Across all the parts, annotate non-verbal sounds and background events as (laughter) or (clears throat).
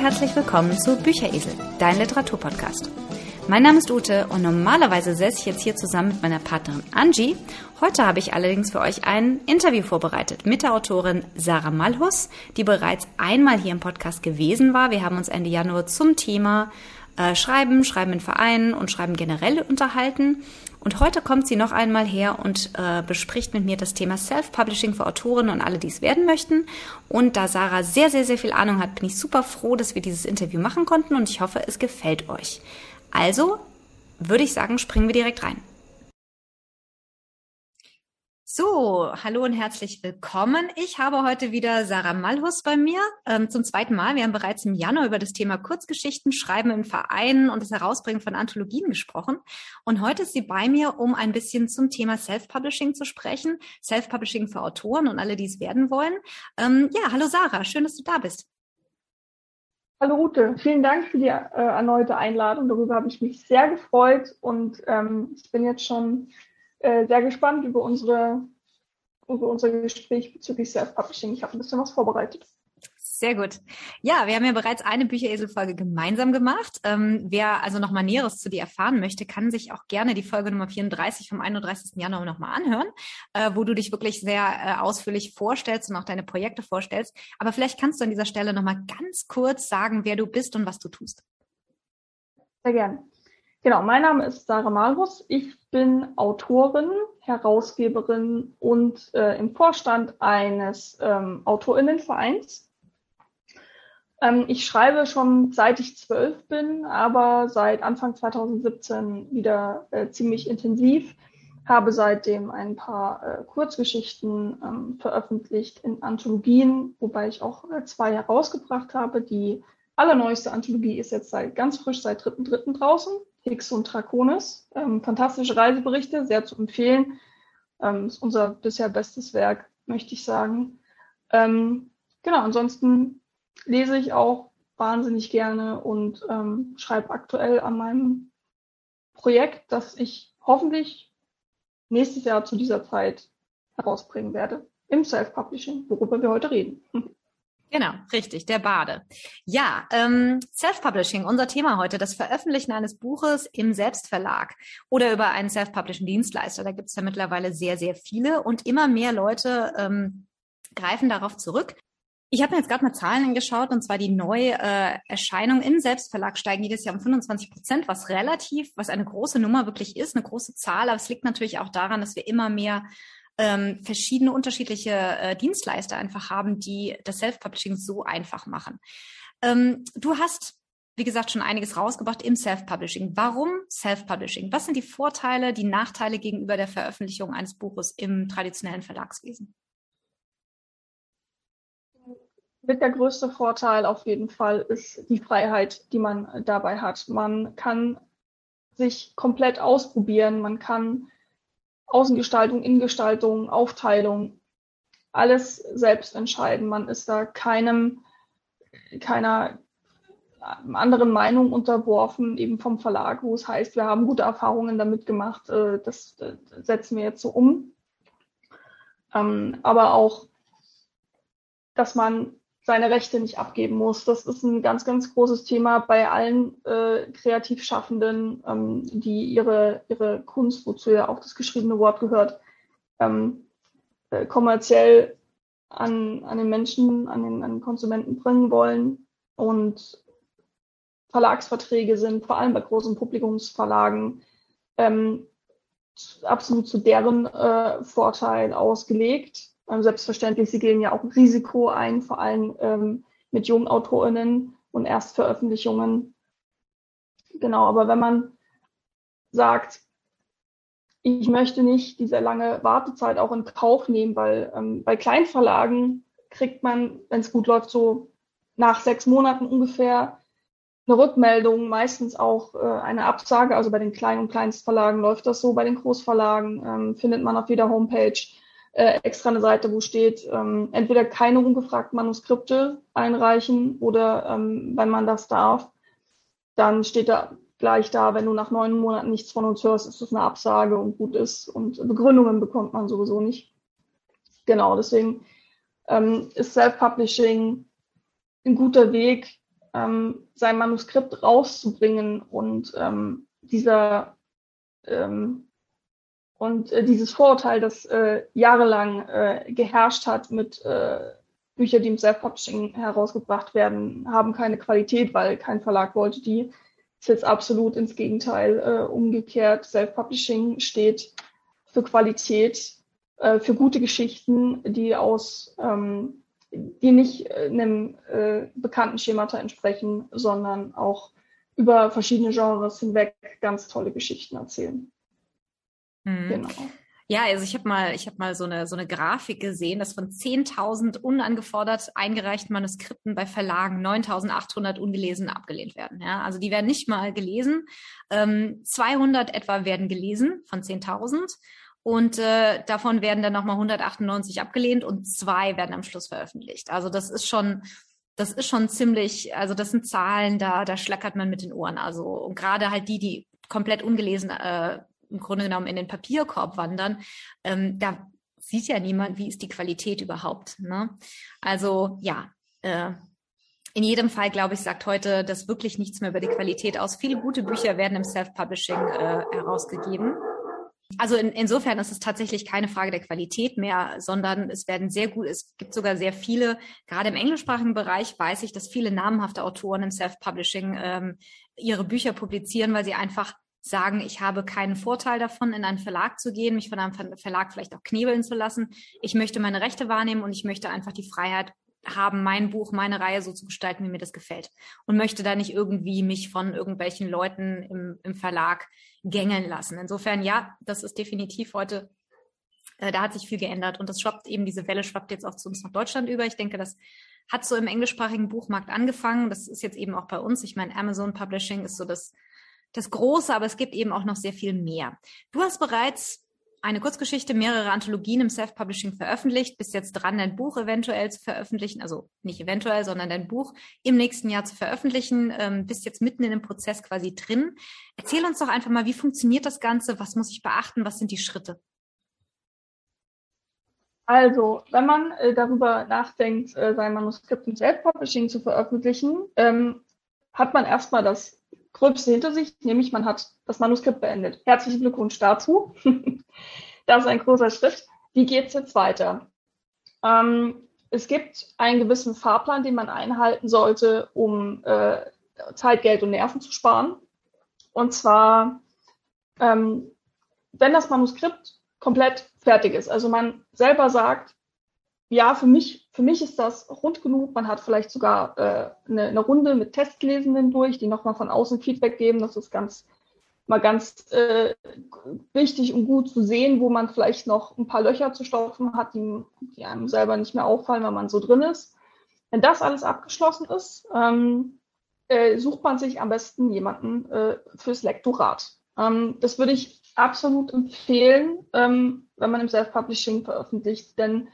herzlich willkommen zu Bücheresel, dein Literaturpodcast. Mein Name ist Ute und normalerweise säße ich jetzt hier zusammen mit meiner Partnerin Angie. Heute habe ich allerdings für euch ein Interview vorbereitet mit der Autorin Sarah Malhus, die bereits einmal hier im Podcast gewesen war. Wir haben uns Ende Januar zum Thema äh, Schreiben, Schreiben in Vereinen und Schreiben generell unterhalten. Und heute kommt sie noch einmal her und äh, bespricht mit mir das Thema Self-Publishing für Autorinnen und alle, die es werden möchten. Und da Sarah sehr, sehr, sehr viel Ahnung hat, bin ich super froh, dass wir dieses Interview machen konnten und ich hoffe, es gefällt euch. Also würde ich sagen, springen wir direkt rein. So, hallo und herzlich willkommen. Ich habe heute wieder Sarah Malhus bei mir ähm, zum zweiten Mal. Wir haben bereits im Januar über das Thema Kurzgeschichten, Schreiben in Vereinen und das Herausbringen von Anthologien gesprochen. Und heute ist sie bei mir, um ein bisschen zum Thema Self-Publishing zu sprechen. Self-Publishing für Autoren und alle, die es werden wollen. Ähm, ja, hallo Sarah, schön, dass du da bist. Hallo Ute, vielen Dank für die äh, erneute Einladung. Darüber habe ich mich sehr gefreut und ähm, ich bin jetzt schon äh, sehr gespannt über unsere über unser Gespräch bezüglich Self-Publishing. Ich habe ein bisschen was vorbereitet. Sehr gut. Ja, wir haben ja bereits eine Bücheresel-Folge gemeinsam gemacht. Ähm, wer also nochmal Näheres zu dir erfahren möchte, kann sich auch gerne die Folge Nummer 34 vom 31. Januar nochmal anhören, äh, wo du dich wirklich sehr äh, ausführlich vorstellst und auch deine Projekte vorstellst. Aber vielleicht kannst du an dieser Stelle nochmal ganz kurz sagen, wer du bist und was du tust. Sehr gerne. Genau, mein Name ist Sarah Malhus. Ich bin Autorin, Herausgeberin und äh, im Vorstand eines ähm, Autorinnenvereins. Ähm, ich schreibe schon seit ich zwölf bin, aber seit Anfang 2017 wieder äh, ziemlich intensiv. Habe seitdem ein paar äh, Kurzgeschichten ähm, veröffentlicht in Anthologien, wobei ich auch äh, zwei herausgebracht habe. Die allerneueste Anthologie ist jetzt seit ganz frisch seit 3.3. draußen. Higgs und Draconis. Ähm, fantastische Reiseberichte, sehr zu empfehlen. Ähm, ist unser bisher bestes Werk, möchte ich sagen. Ähm, genau, ansonsten lese ich auch wahnsinnig gerne und ähm, schreibe aktuell an meinem Projekt, das ich hoffentlich nächstes Jahr zu dieser Zeit herausbringen werde im Self-Publishing, worüber wir heute reden. (laughs) Genau, richtig, der Bade. Ja, ähm, Self-Publishing, unser Thema heute, das Veröffentlichen eines Buches im Selbstverlag oder über einen Self-Publishing-Dienstleister. Da gibt es ja mittlerweile sehr, sehr viele und immer mehr Leute ähm, greifen darauf zurück. Ich habe mir jetzt gerade mal Zahlen angeschaut und zwar die neue äh, im Selbstverlag steigen jedes Jahr um 25 Prozent, was relativ, was eine große Nummer wirklich ist, eine große Zahl. Aber es liegt natürlich auch daran, dass wir immer mehr ähm, verschiedene unterschiedliche äh, Dienstleister einfach haben, die das Self-Publishing so einfach machen. Ähm, du hast, wie gesagt, schon einiges rausgebracht im Self-Publishing. Warum Self-Publishing? Was sind die Vorteile, die Nachteile gegenüber der Veröffentlichung eines Buches im traditionellen Verlagswesen? Mit der größte Vorteil auf jeden Fall ist die Freiheit, die man dabei hat. Man kann sich komplett ausprobieren, man kann Außengestaltung, Innengestaltung, Aufteilung, alles selbst entscheiden. Man ist da keinem, keiner anderen Meinung unterworfen, eben vom Verlag, wo es heißt, wir haben gute Erfahrungen damit gemacht, äh, das setzen wir jetzt so um. Ähm, aber auch, dass man seine Rechte nicht abgeben muss. Das ist ein ganz, ganz großes Thema bei allen äh, Kreativschaffenden, ähm, die ihre, ihre Kunst, wozu ja auch das geschriebene Wort gehört, ähm, äh, kommerziell an, an den Menschen, an den, an den Konsumenten bringen wollen. Und Verlagsverträge sind vor allem bei großen Publikumsverlagen ähm, absolut zu deren äh, Vorteil ausgelegt ähm, selbstverständlich, sie gehen ja auch ein Risiko ein, vor allem ähm, mit jungen AutorInnen und Erstveröffentlichungen. Genau, aber wenn man sagt, ich möchte nicht diese lange Wartezeit auch in Kauf nehmen, weil ähm, bei Kleinverlagen kriegt man, wenn es gut läuft, so nach sechs Monaten ungefähr eine Rückmeldung, meistens auch äh, eine Absage. Also bei den kleinen und Kleinstverlagen läuft das so, bei den Großverlagen ähm, findet man auf jeder Homepage äh, extra eine Seite, wo steht, ähm, entweder keine ungefragten Manuskripte einreichen oder ähm, wenn man das darf, dann steht da gleich da, wenn du nach neun Monaten nichts von uns hörst, ist das eine Absage und gut ist. Und Begründungen bekommt man sowieso nicht. Genau, deswegen ähm, ist Self-Publishing ein guter Weg, ähm, sein Manuskript rauszubringen und ähm, dieser ähm, und äh, dieses Vorurteil, das äh, jahrelang äh, geherrscht hat mit äh, Büchern, die im Self-Publishing herausgebracht werden, haben keine Qualität, weil kein Verlag wollte die. Ist jetzt absolut ins Gegenteil äh, umgekehrt. Self-Publishing steht für Qualität, äh, für gute Geschichten, die aus, ähm, die nicht äh, einem äh, bekannten Schemata entsprechen, sondern auch über verschiedene Genres hinweg ganz tolle Geschichten erzählen. Mhm. Genau. Ja, also ich habe mal, ich habe mal so eine so eine Grafik gesehen, dass von 10.000 unangefordert eingereichten Manuskripten bei Verlagen 9.800 ungelesen abgelehnt werden. Ja, also die werden nicht mal gelesen. Ähm, 200 etwa werden gelesen von 10.000 und äh, davon werden dann nochmal 198 abgelehnt und zwei werden am Schluss veröffentlicht. Also das ist schon das ist schon ziemlich, also das sind Zahlen, da, da schlackert man mit den Ohren. Also und gerade halt die, die komplett ungelesen äh, im Grunde genommen in den Papierkorb wandern, ähm, da sieht ja niemand, wie ist die Qualität überhaupt. Ne? Also ja, äh, in jedem Fall, glaube ich, sagt heute das wirklich nichts mehr über die Qualität aus. Viele gute Bücher werden im Self-Publishing äh, herausgegeben. Also in, insofern ist es tatsächlich keine Frage der Qualität mehr, sondern es werden sehr gut, es gibt sogar sehr viele, gerade im englischsprachigen Bereich weiß ich, dass viele namhafte Autoren im Self-Publishing ähm, ihre Bücher publizieren, weil sie einfach sagen, ich habe keinen Vorteil davon, in einen Verlag zu gehen, mich von einem Verlag vielleicht auch knebeln zu lassen. Ich möchte meine Rechte wahrnehmen und ich möchte einfach die Freiheit haben, mein Buch, meine Reihe so zu gestalten, wie mir das gefällt. Und möchte da nicht irgendwie mich von irgendwelchen Leuten im, im Verlag gängeln lassen. Insofern, ja, das ist definitiv heute, äh, da hat sich viel geändert und das schwappt eben, diese Welle schwappt jetzt auch zu uns nach Deutschland über. Ich denke, das hat so im englischsprachigen Buchmarkt angefangen. Das ist jetzt eben auch bei uns. Ich meine, Amazon Publishing ist so das das Große, aber es gibt eben auch noch sehr viel mehr. Du hast bereits eine Kurzgeschichte, mehrere Anthologien im Self-Publishing veröffentlicht, bist jetzt dran, dein Buch eventuell zu veröffentlichen, also nicht eventuell, sondern dein Buch im nächsten Jahr zu veröffentlichen, ähm, bist jetzt mitten in dem Prozess quasi drin. Erzähl uns doch einfach mal, wie funktioniert das Ganze, was muss ich beachten, was sind die Schritte? Also, wenn man äh, darüber nachdenkt, äh, sein Manuskript im Self-Publishing zu veröffentlichen, ähm, hat man erstmal das Gröbste hinter sich, nämlich man hat das Manuskript beendet. Herzlichen Glückwunsch dazu. (laughs) das ist ein großer Schritt. Wie geht es jetzt weiter? Ähm, es gibt einen gewissen Fahrplan, den man einhalten sollte, um äh, Zeit, Geld und Nerven zu sparen. Und zwar, ähm, wenn das Manuskript komplett fertig ist, also man selber sagt, ja, für mich, für mich ist das rund genug. Man hat vielleicht sogar äh, eine, eine Runde mit Testlesenden durch, die nochmal von außen Feedback geben. Das ist ganz mal ganz äh, wichtig und gut zu sehen, wo man vielleicht noch ein paar Löcher zu stopfen hat, die, die einem selber nicht mehr auffallen, wenn man so drin ist. Wenn das alles abgeschlossen ist, ähm, äh, sucht man sich am besten jemanden äh, fürs Lektorat. Ähm, das würde ich absolut empfehlen, ähm, wenn man im Self-Publishing veröffentlicht, denn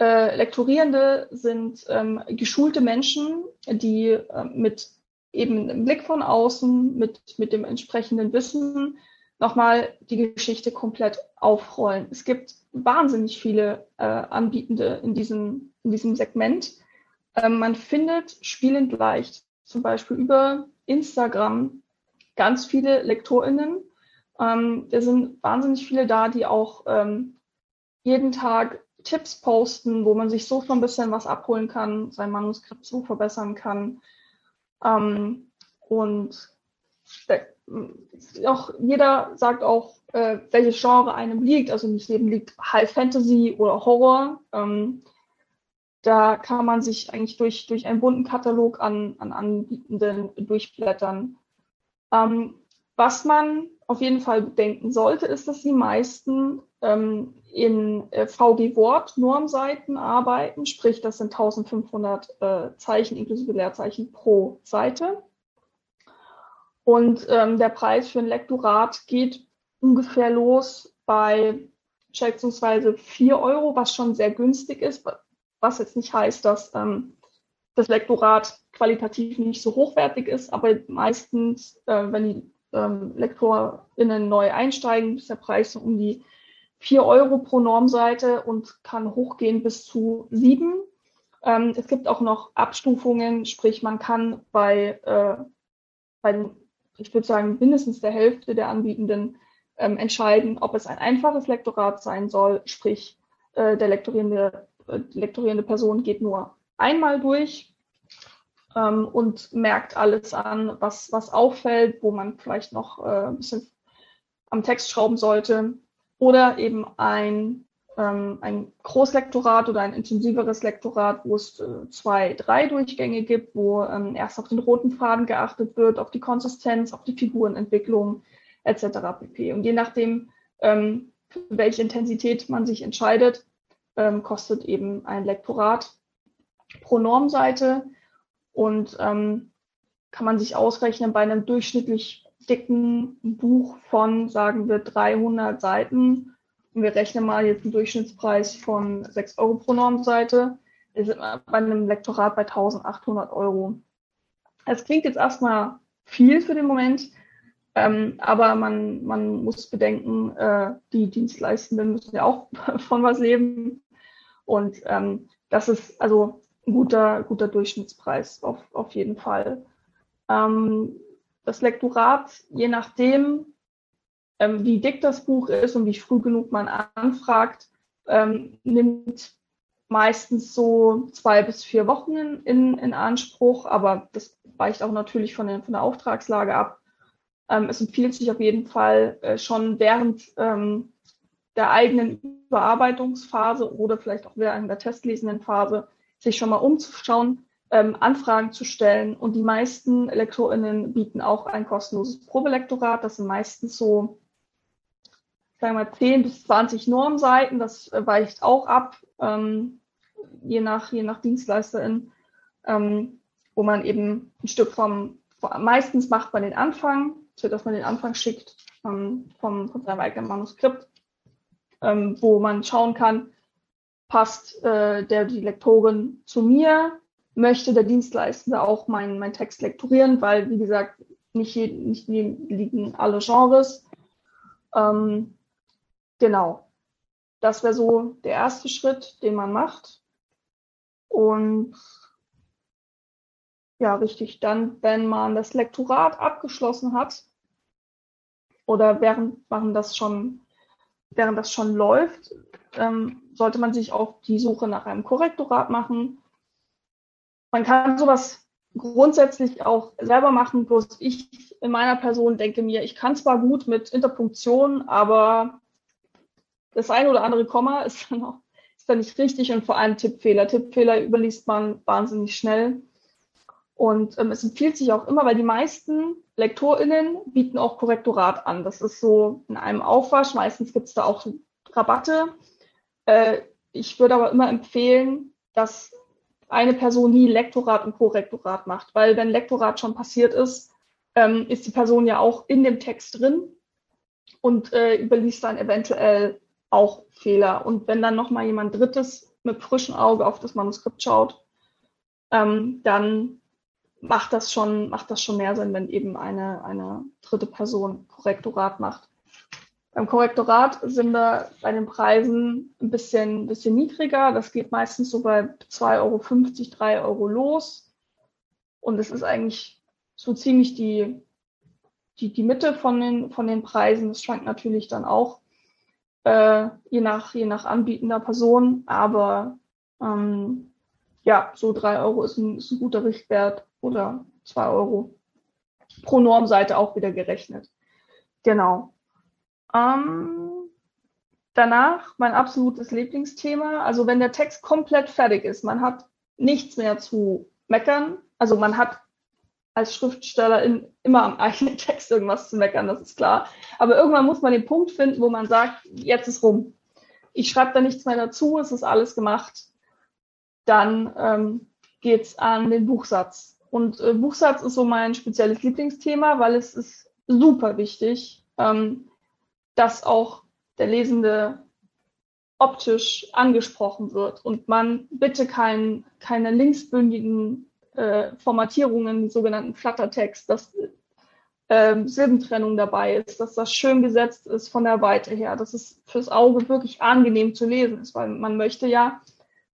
äh, Lektorierende sind ähm, geschulte Menschen, die äh, mit eben einem Blick von außen, mit, mit dem entsprechenden Wissen nochmal die Geschichte komplett aufrollen. Es gibt wahnsinnig viele äh, Anbietende in diesem, in diesem Segment. Ähm, man findet spielend leicht, zum Beispiel über Instagram, ganz viele LektorInnen. Ähm, da sind wahnsinnig viele da, die auch ähm, jeden Tag Tipps posten, wo man sich so schon ein bisschen was abholen kann, sein Manuskript so verbessern kann. Ähm, und auch jeder sagt auch, äh, welches Genre einem liegt. Also nicht jedem liegt High Fantasy oder Horror. Ähm, da kann man sich eigentlich durch, durch einen bunten Katalog an, an Anbietenden durchblättern. Ähm, was man auf jeden Fall bedenken sollte, ist, dass die meisten ähm, in äh, VG Wort Normseiten arbeiten, sprich das sind 1500 äh, Zeichen inklusive Leerzeichen pro Seite. Und ähm, der Preis für ein Lektorat geht ungefähr los bei schätzungsweise 4 Euro, was schon sehr günstig ist, was jetzt nicht heißt, dass ähm, das Lektorat qualitativ nicht so hochwertig ist, aber meistens, äh, wenn die ähm, LektorInnen neu einsteigen, ist der Preis so um die 4 Euro pro Normseite und kann hochgehen bis zu 7. Ähm, es gibt auch noch Abstufungen, sprich man kann bei, äh, bei ich würde sagen, mindestens der Hälfte der Anbietenden ähm, entscheiden, ob es ein einfaches Lektorat sein soll, sprich äh, der lektorierende, äh, lektorierende Person geht nur einmal durch ähm, und merkt alles an, was, was auffällt, wo man vielleicht noch äh, ein bisschen am Text schrauben sollte. Oder eben ein, ähm, ein Großlektorat oder ein intensiveres Lektorat, wo es äh, zwei, drei Durchgänge gibt, wo ähm, erst auf den roten Faden geachtet wird, auf die Konsistenz, auf die Figurenentwicklung etc. pp. Und je nachdem, ähm, für welche Intensität man sich entscheidet, ähm, kostet eben ein Lektorat pro Normseite und ähm, kann man sich ausrechnen bei einem durchschnittlich dicken Buch von, sagen wir, 300 Seiten. Und wir rechnen mal jetzt einen Durchschnittspreis von 6 Euro pro Normseite. Wir sind bei einem Lektorat bei 1800 Euro. Es klingt jetzt erstmal viel für den Moment, ähm, aber man, man muss bedenken, äh, die Dienstleistenden müssen ja auch (laughs) von was leben. Und ähm, das ist also ein guter, guter Durchschnittspreis auf, auf jeden Fall. Ähm, das Lektorat, je nachdem, ähm, wie dick das Buch ist und wie früh genug man anfragt, ähm, nimmt meistens so zwei bis vier Wochen in, in Anspruch, aber das weicht auch natürlich von, den, von der Auftragslage ab. Ähm, es empfiehlt sich auf jeden Fall äh, schon während ähm, der eigenen Überarbeitungsphase oder vielleicht auch während der testlesenden Phase sich schon mal umzuschauen, ähm, Anfragen zu stellen. Und die meisten LektorInnen bieten auch ein kostenloses Probelektorat. Das sind meistens so, sagen wir mal, 10 bis 20 Normseiten. Das weicht auch ab, ähm, je nach, je nach Dienstleisterin, ähm, wo man eben ein Stück vom, meistens macht man den Anfang, so dass man den Anfang schickt ähm, vom, von seinem eigenen Manuskript, ähm, wo man schauen kann, passt äh, der die Lektorin zu mir, möchte der Dienstleistende auch meinen mein Text lektorieren, weil, wie gesagt, nicht, je, nicht liegen alle Genres. Ähm, genau. Das wäre so der erste Schritt, den man macht. Und ja, richtig, dann, wenn man das Lektorat abgeschlossen hat oder während, während das schon, während das schon läuft, ähm, sollte man sich auf die Suche nach einem Korrektorat machen. Man kann sowas grundsätzlich auch selber machen, bloß ich in meiner Person denke mir, ich kann zwar gut mit Interpunktion, aber das eine oder andere Komma (laughs) ist dann, auch, ist dann nicht richtig und vor allem Tippfehler. Tippfehler überliest man wahnsinnig schnell. Und ähm, es empfiehlt sich auch immer, weil die meisten LektorInnen bieten auch Korrektorat an. Das ist so in einem Aufwasch. Meistens gibt es da auch Rabatte. Äh, ich würde aber immer empfehlen, dass eine Person nie Lektorat und Korrektorat macht, weil wenn Lektorat schon passiert ist, ähm, ist die Person ja auch in dem Text drin und äh, überliest dann eventuell auch Fehler. Und wenn dann nochmal jemand Drittes mit frischem Auge auf das Manuskript schaut, ähm, dann macht das schon, macht das schon mehr Sinn, wenn eben eine, eine dritte Person Korrektorat macht. Beim Korrektorat sind wir bei den Preisen ein bisschen, bisschen niedriger. Das geht meistens so bei 2,50 Euro, 3 Euro los. Und es ist eigentlich so ziemlich die, die, die Mitte von den, von den Preisen. Das schwankt natürlich dann auch äh, je, nach, je nach anbietender Person. Aber ähm, ja, so 3 Euro ist ein, ist ein guter Richtwert oder 2 Euro pro Normseite auch wieder gerechnet. Genau. Ähm, danach mein absolutes Lieblingsthema. Also wenn der Text komplett fertig ist, man hat nichts mehr zu meckern. Also man hat als Schriftstellerin immer am eigenen (laughs) Text irgendwas zu meckern, das ist klar. Aber irgendwann muss man den Punkt finden, wo man sagt, jetzt ist rum. Ich schreibe da nichts mehr dazu, es ist alles gemacht. Dann ähm, geht's an den Buchsatz. Und äh, Buchsatz ist so mein spezielles Lieblingsthema, weil es ist super wichtig, ähm, dass auch der Lesende optisch angesprochen wird und man bitte kein, keine linksbündigen äh, Formatierungen, sogenannten Flattertext, dass äh, Silbentrennung dabei ist, dass das schön gesetzt ist von der Weite her, dass es fürs Auge wirklich angenehm zu lesen ist, weil man möchte ja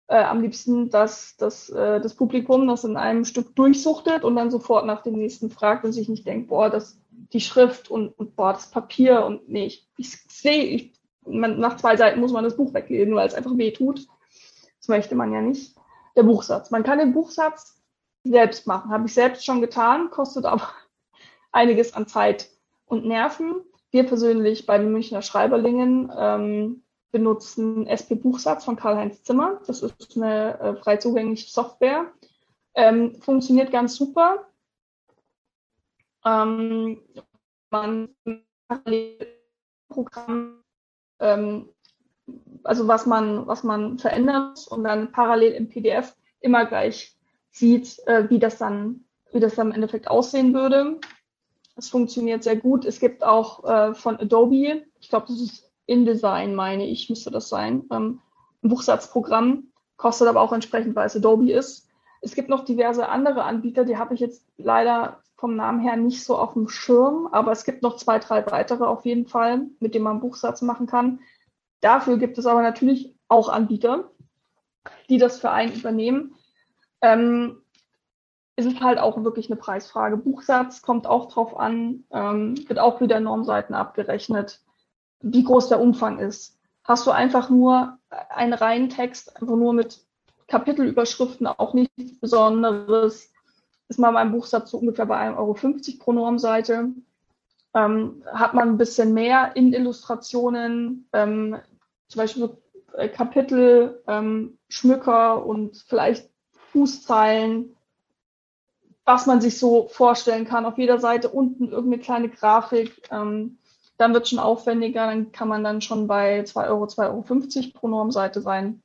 äh, am liebsten, dass, dass äh, das Publikum das in einem Stück durchsuchtet und dann sofort nach dem nächsten fragt und sich nicht denkt, boah, das die Schrift und, und boah, das Papier und nee, ich, ich sehe, man, nach zwei Seiten muss man das Buch weglesen, weil es einfach weh tut. Das möchte man ja nicht. Der Buchsatz. Man kann den Buchsatz selbst machen. Habe ich selbst schon getan, kostet aber (laughs) einiges an Zeit und Nerven. Wir persönlich bei den Münchner Schreiberlingen ähm, benutzen SP Buchsatz von Karl-Heinz Zimmer. Das ist eine äh, frei zugängliche Software. Ähm, funktioniert ganz super. Ähm, man Programm, ähm, also was man, was man verändern muss und dann parallel im PDF immer gleich sieht, äh, wie das dann, wie das dann im Endeffekt aussehen würde. Das funktioniert sehr gut. Es gibt auch äh, von Adobe, ich glaube, das ist InDesign, meine ich, müsste das sein. Ähm, ein Buchsatzprogramm, kostet aber auch entsprechend, weil es Adobe ist. Es gibt noch diverse andere Anbieter, die habe ich jetzt leider vom Namen her nicht so auf dem Schirm, aber es gibt noch zwei, drei weitere auf jeden Fall, mit denen man Buchsatz machen kann. Dafür gibt es aber natürlich auch Anbieter, die das für einen übernehmen. Ähm, es ist halt auch wirklich eine Preisfrage. Buchsatz kommt auch drauf an, ähm, wird auch wieder Normseiten abgerechnet wie groß der Umfang ist. Hast du einfach nur einen reinen Text, einfach nur mit Kapitelüberschriften, auch nichts Besonderes, ist man beim Buchsatz so ungefähr bei 1,50 Euro pro Normseite. Ähm, hat man ein bisschen mehr in Illustrationen, ähm, zum Beispiel äh, Kapitel, ähm, Schmücker und vielleicht Fußzeilen, was man sich so vorstellen kann. Auf jeder Seite unten irgendeine kleine Grafik. Ähm, dann wird schon aufwendiger, dann kann man dann schon bei 2 Euro, 2,50 Euro pro Normseite sein.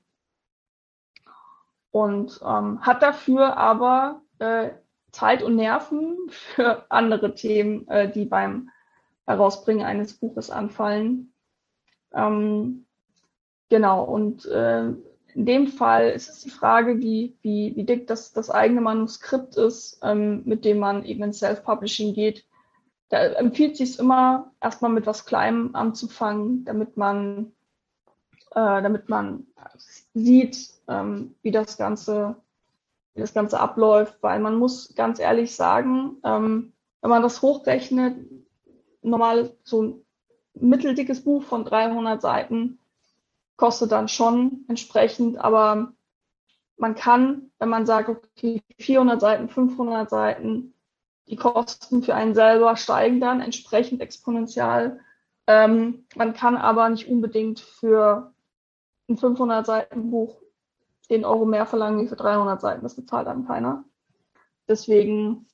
Und ähm, hat dafür aber äh, Zeit und Nerven für andere Themen, äh, die beim Herausbringen eines Buches anfallen. Ähm, genau, und äh, in dem Fall ist es die Frage, wie, wie, wie dick das, das eigene Manuskript ist, ähm, mit dem man eben ins Self-Publishing geht da empfiehlt sich immer, erstmal mit was Kleinem anzufangen, damit man, äh, damit man sieht, ähm, wie das Ganze, wie das Ganze abläuft, weil man muss ganz ehrlich sagen, ähm, wenn man das hochrechnet, normal so ein mitteldickes Buch von 300 Seiten kostet dann schon entsprechend, aber man kann, wenn man sagt, okay, 400 Seiten, 500 Seiten, die Kosten für einen selber steigen dann entsprechend exponentiell. Ähm, man kann aber nicht unbedingt für ein 500 Seiten Buch 10 Euro mehr verlangen wie für 300 Seiten. Das bezahlt dann keiner. Deswegen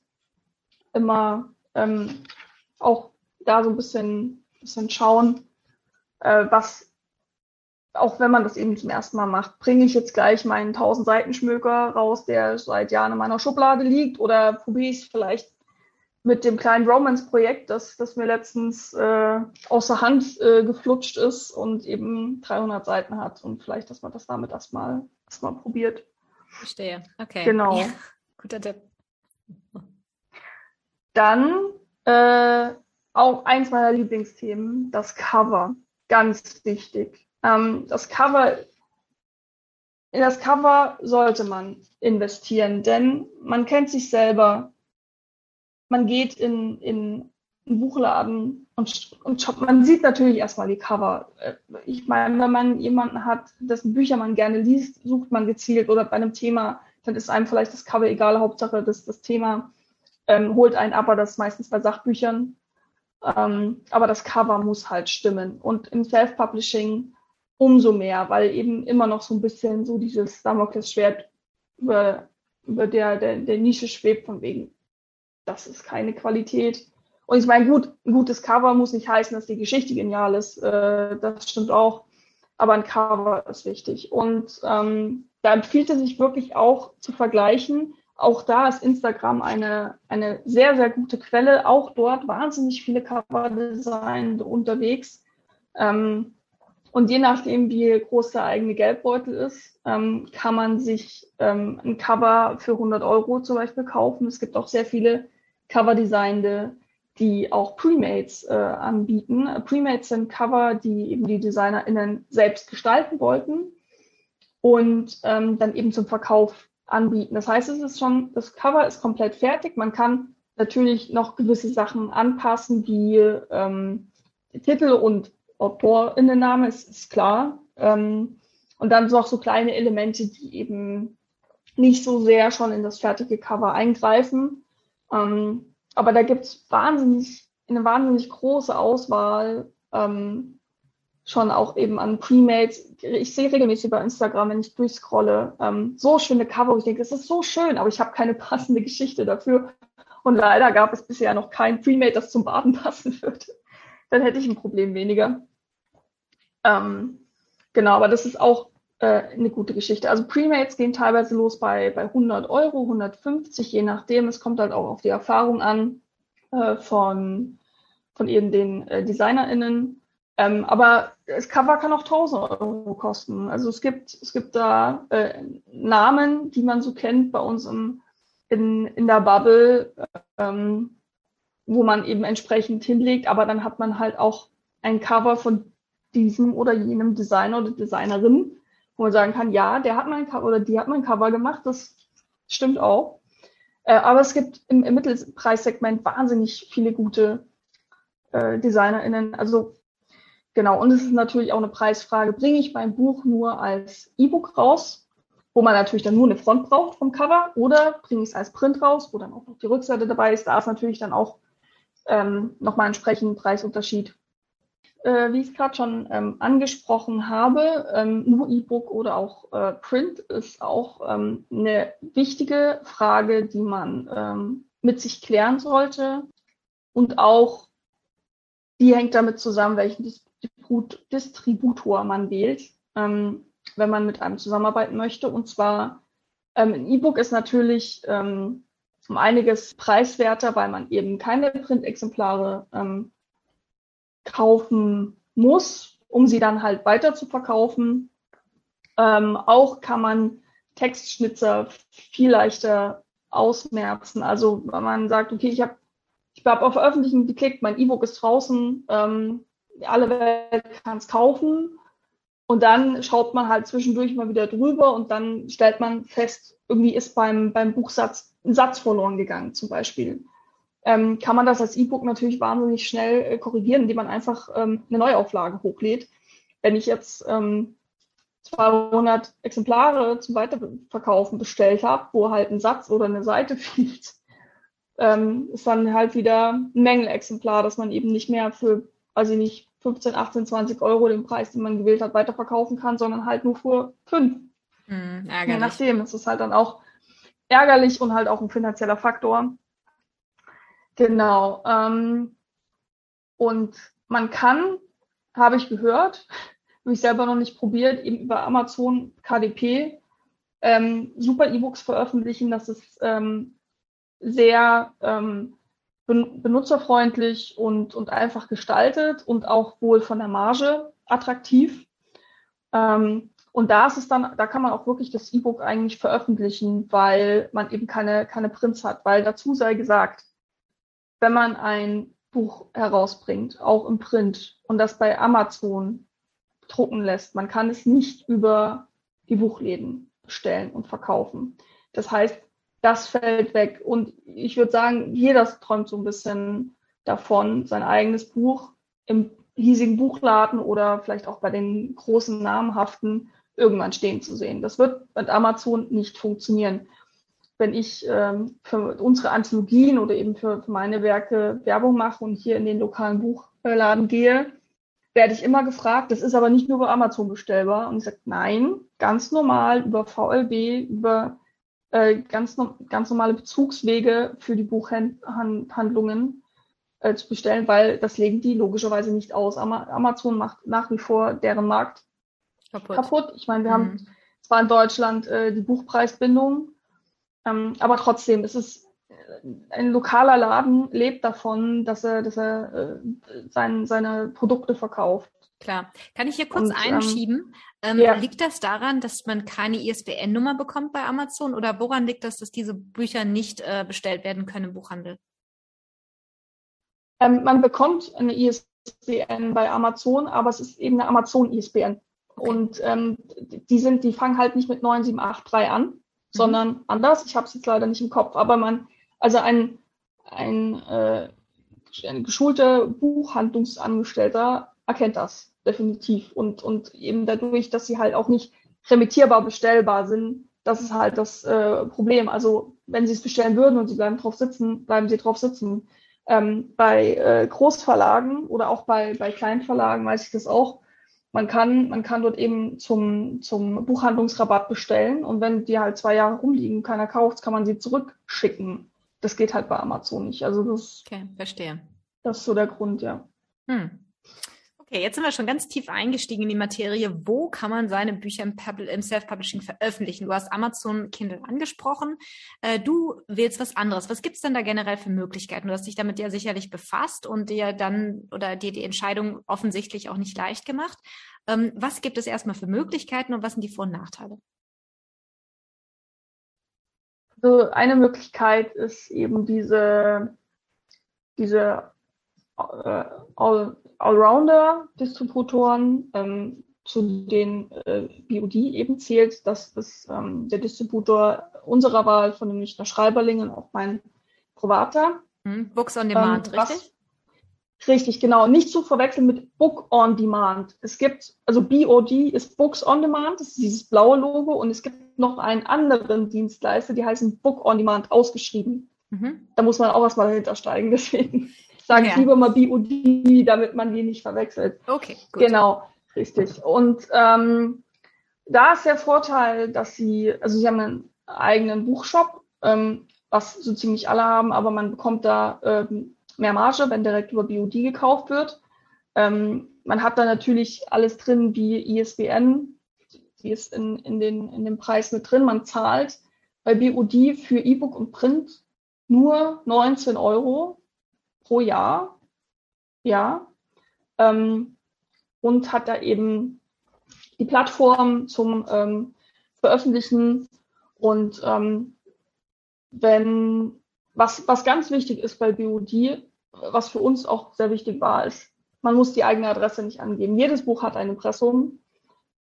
immer ähm, auch da so ein bisschen, bisschen schauen, äh, was, auch wenn man das eben zum ersten Mal macht, bringe ich jetzt gleich meinen 1000 Seiten Schmöker raus, der seit Jahren in meiner Schublade liegt, oder probiere ich es vielleicht mit dem kleinen Romance-Projekt, das, das mir letztens äh, außer Hand äh, geflutscht ist und eben 300 Seiten hat und vielleicht, dass man das damit erstmal erstmal probiert. Verstehe, okay. Genau. Ja, (laughs) guter Tipp. Dann äh, auch eins meiner Lieblingsthemen, das Cover. Ganz wichtig. Ähm, das Cover, in das Cover sollte man investieren, denn man kennt sich selber man geht in, in einen Buchladen und, und shoppt. Man sieht natürlich erstmal die Cover. Äh, ich meine, wenn man jemanden hat, dessen Bücher man gerne liest, sucht man gezielt oder bei einem Thema, dann ist einem vielleicht das Cover egal. Hauptsache, das, das Thema ähm, holt einen ab, aber das ist meistens bei Sachbüchern. Ähm, aber das Cover muss halt stimmen. Und im Self-Publishing umso mehr, weil eben immer noch so ein bisschen so dieses Damoklesschwert über, über der, der, der Nische schwebt, von wegen, das ist keine Qualität. Und ich meine, gut, ein gutes Cover muss nicht heißen, dass die Geschichte genial ist. Äh, das stimmt auch. Aber ein Cover ist wichtig. Und ähm, da empfiehlt es sich wirklich auch zu vergleichen. Auch da ist Instagram eine, eine sehr, sehr gute Quelle. Auch dort wahnsinnig viele Cover-Design unterwegs. Ähm, und je nachdem, wie groß der eigene Geldbeutel ist, ähm, kann man sich ähm, ein Cover für 100 Euro zum Beispiel kaufen. Es gibt auch sehr viele Cover-Designende, die auch Premates äh, anbieten. Premates sind Cover, die eben die DesignerInnen selbst gestalten wollten. und ähm, dann eben zum Verkauf anbieten. Das heißt, es ist schon, das Cover ist komplett fertig. Man kann natürlich noch gewisse Sachen anpassen, wie ähm, Titel und Autorinnenname, ist, ist klar. Ähm, und dann noch so kleine Elemente, die eben nicht so sehr schon in das fertige Cover eingreifen. Ähm, aber da gibt es wahnsinnig, eine wahnsinnig große Auswahl ähm, schon auch eben an Premates. Ich sehe regelmäßig bei Instagram, wenn ich durchscrolle, ähm, so schöne Cover, wo ich denke, das ist so schön, aber ich habe keine passende Geschichte dafür. Und leider gab es bisher noch kein Premade, das zum Baden passen würde. Dann hätte ich ein Problem weniger. Ähm, genau, aber das ist auch eine gute Geschichte. Also Premates gehen teilweise los bei, bei 100 Euro, 150, je nachdem. Es kommt halt auch auf die Erfahrung an äh, von, von eben den äh, DesignerInnen. Ähm, aber das Cover kann auch 1000 Euro kosten. Also es gibt, es gibt da äh, Namen, die man so kennt bei uns im, in, in der Bubble, ähm, wo man eben entsprechend hinlegt, aber dann hat man halt auch ein Cover von diesem oder jenem Designer oder Designerin, wo man sagen kann, ja, der hat mein Cover oder die hat mein Cover gemacht, das stimmt auch. Äh, aber es gibt im, im Mittelpreissegment wahnsinnig viele gute äh, DesignerInnen. Also Genau, und es ist natürlich auch eine Preisfrage, bringe ich mein Buch nur als E-Book raus, wo man natürlich dann nur eine Front braucht vom Cover, oder bringe ich es als Print raus, wo dann auch noch die Rückseite dabei ist. Da ist natürlich dann auch ähm, nochmal entsprechend Preisunterschied. Äh, wie ich es gerade schon ähm, angesprochen habe, ähm, nur E-Book oder auch äh, Print ist auch ähm, eine wichtige Frage, die man ähm, mit sich klären sollte. Und auch die hängt damit zusammen, welchen Distributor man wählt, ähm, wenn man mit einem zusammenarbeiten möchte. Und zwar ähm, ein E-Book ist natürlich um einiges preiswerter, weil man eben keine Printexemplare ähm, kaufen muss, um sie dann halt weiter zu verkaufen. Ähm, auch kann man Textschnitzer viel leichter ausmerzen. Also wenn man sagt, okay, ich habe ich habe auf Veröffentlichen geklickt, mein E-Book ist draußen, ähm, alle Welt kann es kaufen. Und dann schaut man halt zwischendurch mal wieder drüber und dann stellt man fest, irgendwie ist beim, beim Buchsatz ein Satz verloren gegangen, zum Beispiel. Ähm, kann man das als E-Book natürlich wahnsinnig schnell äh, korrigieren, indem man einfach ähm, eine Neuauflage hochlädt. Wenn ich jetzt ähm, 200 Exemplare zum Weiterverkaufen bestellt habe, wo halt ein Satz oder eine Seite (laughs) fehlt, ähm, ist dann halt wieder ein Mängelexemplar, das man eben nicht mehr für, ich nicht, 15, 18, 20 Euro den Preis, den man gewählt hat, weiterverkaufen kann, sondern halt nur für fünf. Mm, Je nachdem, es ist halt dann auch ärgerlich und halt auch ein finanzieller Faktor. Genau. Ähm, und man kann, habe ich gehört, (laughs) habe ich selber noch nicht probiert, eben über Amazon KDP ähm, super E-Books veröffentlichen. Das ist ähm, sehr ähm, benutzerfreundlich und, und einfach gestaltet und auch wohl von der Marge attraktiv. Ähm, und da ist es dann, da kann man auch wirklich das E-Book eigentlich veröffentlichen, weil man eben keine, keine Prints hat. Weil dazu sei gesagt, wenn man ein Buch herausbringt, auch im Print, und das bei Amazon drucken lässt, man kann es nicht über die Buchläden bestellen und verkaufen. Das heißt, das fällt weg. Und ich würde sagen, jeder träumt so ein bisschen davon, sein eigenes Buch im hiesigen Buchladen oder vielleicht auch bei den großen namhaften irgendwann stehen zu sehen. Das wird mit Amazon nicht funktionieren. Wenn ich ähm, für unsere Anthologien oder eben für, für meine Werke Werbung mache und hier in den lokalen Buchladen gehe, werde ich immer gefragt, das ist aber nicht nur über Amazon bestellbar. Und ich sage, nein, ganz normal über VLB, über äh, ganz, ganz normale Bezugswege für die Buchhandlungen äh, zu bestellen, weil das legen die logischerweise nicht aus. Amazon macht nach wie vor deren Markt kaputt. kaputt. Ich meine, wir mhm. haben zwar in Deutschland äh, die Buchpreisbindung, ähm, aber trotzdem ist es äh, ein lokaler Laden lebt davon, dass er, dass er äh, sein, seine Produkte verkauft. Klar. Kann ich hier kurz Und, ähm, einschieben? Ähm, ja. Liegt das daran, dass man keine ISBN-Nummer bekommt bei Amazon oder woran liegt das, dass diese Bücher nicht äh, bestellt werden können im Buchhandel? Ähm, man bekommt eine ISBN bei Amazon, aber es ist eben eine Amazon-ISBN. Okay. Und ähm, die sind, die fangen halt nicht mit 9783 an. Sondern anders. Ich habe es jetzt leider nicht im Kopf, aber man, also ein, ein, äh, ein geschulter Buchhandlungsangestellter erkennt das definitiv. Und, und eben dadurch, dass sie halt auch nicht remittierbar bestellbar sind, das ist halt das äh, Problem. Also wenn sie es bestellen würden und sie bleiben drauf sitzen, bleiben sie drauf sitzen. Ähm, bei äh, Großverlagen oder auch bei, bei Kleinverlagen weiß ich das auch. Man kann, man kann dort eben zum, zum Buchhandlungsrabatt bestellen und wenn die halt zwei Jahre rumliegen, keiner kauft, kann man sie zurückschicken. Das geht halt bei Amazon nicht. Also das, okay, verstehe. Das ist so der Grund, ja. Hm. Okay, jetzt sind wir schon ganz tief eingestiegen in die Materie. Wo kann man seine Bücher im, im Self-Publishing veröffentlichen? Du hast Amazon Kindle angesprochen. Äh, du wählst was anderes. Was gibt's denn da generell für Möglichkeiten? Du hast dich damit ja sicherlich befasst und dir dann oder dir die Entscheidung offensichtlich auch nicht leicht gemacht. Ähm, was gibt es erstmal für Möglichkeiten und was sind die Vor- und Nachteile? Also eine Möglichkeit ist eben diese, diese äh, Allrounder-Distributoren, ähm, zu denen äh, BOD eben zählt. Das ist ähm, der Distributor unserer Wahl von dem Münchner Schreiberlingen, auch mein privater. Hm, Books on Demand, ähm, richtig? Richtig, genau. Nicht zu verwechseln mit Book on Demand. Es gibt, also BOD ist Books on Demand, das ist dieses blaue Logo, und es gibt noch einen anderen Dienstleister, die heißen Book on Demand ausgeschrieben. Mhm. Da muss man auch erstmal dahinter steigen, (laughs) deswegen sage ja. ich lieber mal BOD, damit man die nicht verwechselt. Okay, gut. Genau, richtig. Und ähm, da ist der Vorteil, dass sie, also sie haben einen eigenen Buchshop, ähm, was so ziemlich alle haben, aber man bekommt da ähm, mehr Marge, wenn direkt über BOD gekauft wird. Ähm, man hat da natürlich alles drin wie ISBN, die ist in, in, den, in dem Preis mit drin. Man zahlt bei BOD für E-Book und Print nur 19 Euro pro Jahr. Ja. Ähm, und hat da eben die Plattform zum ähm, Veröffentlichen. Und ähm, wenn, was, was ganz wichtig ist bei BOD, was für uns auch sehr wichtig war, ist, man muss die eigene Adresse nicht angeben. Jedes Buch hat ein Impressum.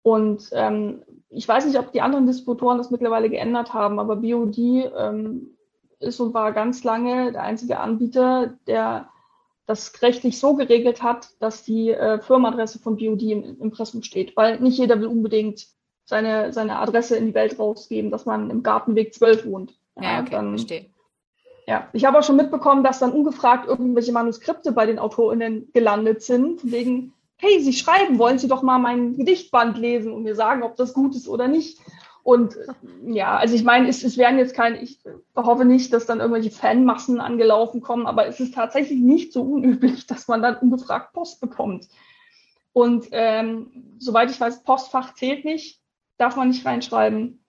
Und ähm, ich weiß nicht, ob die anderen Distributoren das mittlerweile geändert haben, aber BOD ähm, ist und war ganz lange der einzige Anbieter, der das rechtlich so geregelt hat, dass die äh, Firmenadresse von BOD im Impressum steht, weil nicht jeder will unbedingt seine, seine Adresse in die Welt rausgeben, dass man im Gartenweg 12 wohnt. Ja, okay, dann, verstehe. Ja, ich habe auch schon mitbekommen, dass dann ungefragt irgendwelche Manuskripte bei den AutorInnen gelandet sind, wegen, hey, Sie schreiben, wollen Sie doch mal mein Gedichtband lesen und mir sagen, ob das gut ist oder nicht. Und ja, also ich meine, es, es werden jetzt keine, ich hoffe nicht, dass dann irgendwelche Fanmassen angelaufen kommen, aber es ist tatsächlich nicht so unüblich, dass man dann ungefragt Post bekommt. Und ähm, soweit ich weiß, Postfach zählt nicht, darf man nicht reinschreiben.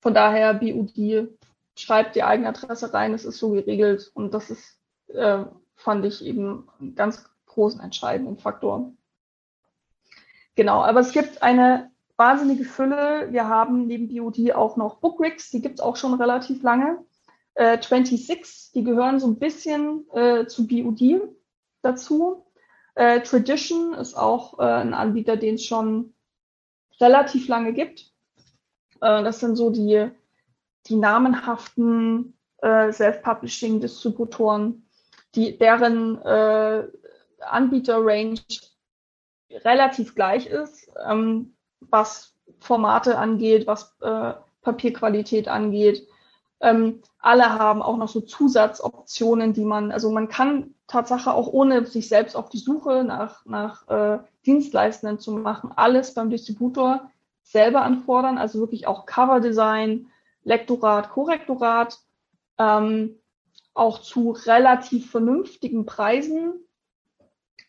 Von daher, BUD schreibt die eigene Adresse rein, es ist so geregelt und das ist, äh, fand ich eben einen ganz großen entscheidenden Faktor. Genau, aber es gibt eine wahnsinnige Fülle. Wir haben neben BOD auch noch Bookrigs, die gibt es auch schon relativ lange. Äh, 26, die gehören so ein bisschen äh, zu BOD dazu. Äh, Tradition ist auch äh, ein Anbieter, den es schon relativ lange gibt. Äh, das sind so die, die namenhaften äh, Self-Publishing-Distributoren, deren äh, Anbieter-Range relativ gleich ist. Ähm, was Formate angeht, was äh, Papierqualität angeht. Ähm, alle haben auch noch so Zusatzoptionen, die man, also man kann Tatsache auch ohne sich selbst auf die Suche nach, nach äh, Dienstleistenden zu machen, alles beim Distributor selber anfordern, also wirklich auch Coverdesign, Lektorat, Korrektorat, ähm, auch zu relativ vernünftigen Preisen.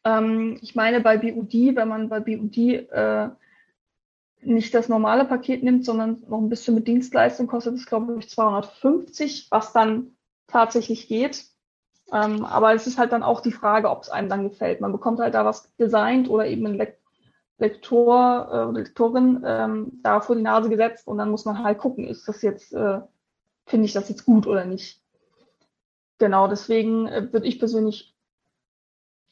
Ähm, ich meine, bei BUD, wenn man bei BUD äh, nicht das normale Paket nimmt, sondern noch ein bisschen mit Dienstleistung, kostet es, glaube ich, 250, was dann tatsächlich geht. Ähm, aber es ist halt dann auch die Frage, ob es einem dann gefällt. Man bekommt halt da was designt oder eben ein Lektor äh, oder Lektorin ähm, da vor die Nase gesetzt und dann muss man halt gucken, ist das jetzt, äh, finde ich das jetzt gut oder nicht. Genau, deswegen äh, würde ich persönlich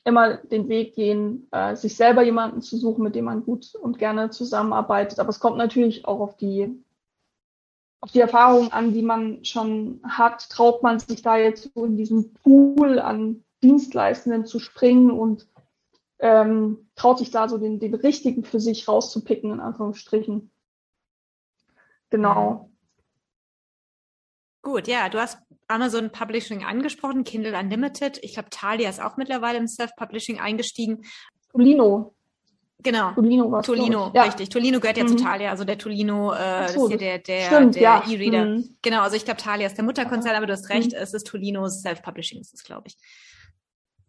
immer den Weg gehen, äh, sich selber jemanden zu suchen, mit dem man gut und gerne zusammenarbeitet. Aber es kommt natürlich auch auf die, auf die Erfahrung an, die man schon hat. Traut man sich da jetzt so in diesen Pool an Dienstleistenden zu springen und ähm, traut sich da so den, den richtigen für sich rauszupicken, in Anführungsstrichen. Genau. Gut, ja, du hast Amazon Publishing angesprochen, Kindle Unlimited. Ich glaube, Thalia ist auch mittlerweile im Self-Publishing eingestiegen. Tolino. Genau. Tolino war Tolino, ja. richtig. Tolino gehört ja mhm. zu Thalia, also der Tolino, äh, so, ist hier der, der, der ja. E-Reader. Mhm. Genau, also ich glaube, Thalia ist der Mutterkonzern, aber du hast recht, mhm. es ist Tolinos Self-Publishing, ist es, glaube ich.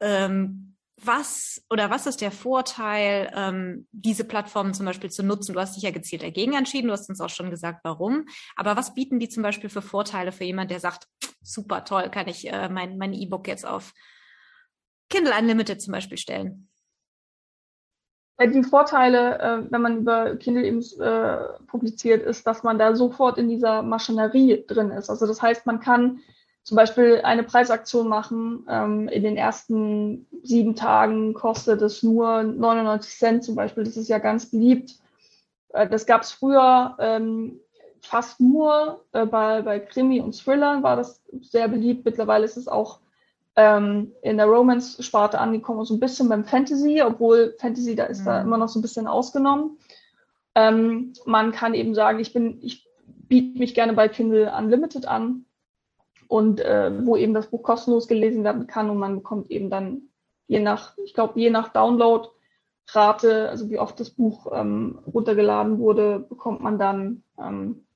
Ähm, was oder was ist der Vorteil, ähm, diese Plattformen zum Beispiel zu nutzen? Du hast dich ja gezielt dagegen entschieden, du hast uns auch schon gesagt, warum. Aber was bieten die zum Beispiel für Vorteile für jemand, der sagt, super toll, kann ich äh, mein mein E-Book jetzt auf Kindle Unlimited zum Beispiel stellen? Die Vorteile, äh, wenn man über Kindle eben äh, publiziert, ist, dass man da sofort in dieser Maschinerie drin ist. Also das heißt, man kann zum Beispiel eine Preisaktion machen. Ähm, in den ersten sieben Tagen kostet es nur 99 Cent zum Beispiel. Das ist ja ganz beliebt. Äh, das gab es früher ähm, fast nur äh, bei, bei Krimi und Thrillern war das sehr beliebt. Mittlerweile ist es auch ähm, in der Romance-Sparte angekommen und so ein bisschen beim Fantasy, obwohl Fantasy, da ist mhm. da immer noch so ein bisschen ausgenommen. Ähm, man kann eben sagen, ich bin, ich biete mich gerne bei Kindle Unlimited an und äh, wo eben das Buch kostenlos gelesen werden kann und man bekommt eben dann je nach, ich glaube, je nach Download-Rate, also wie oft das Buch ähm, runtergeladen wurde, bekommt man dann ähm,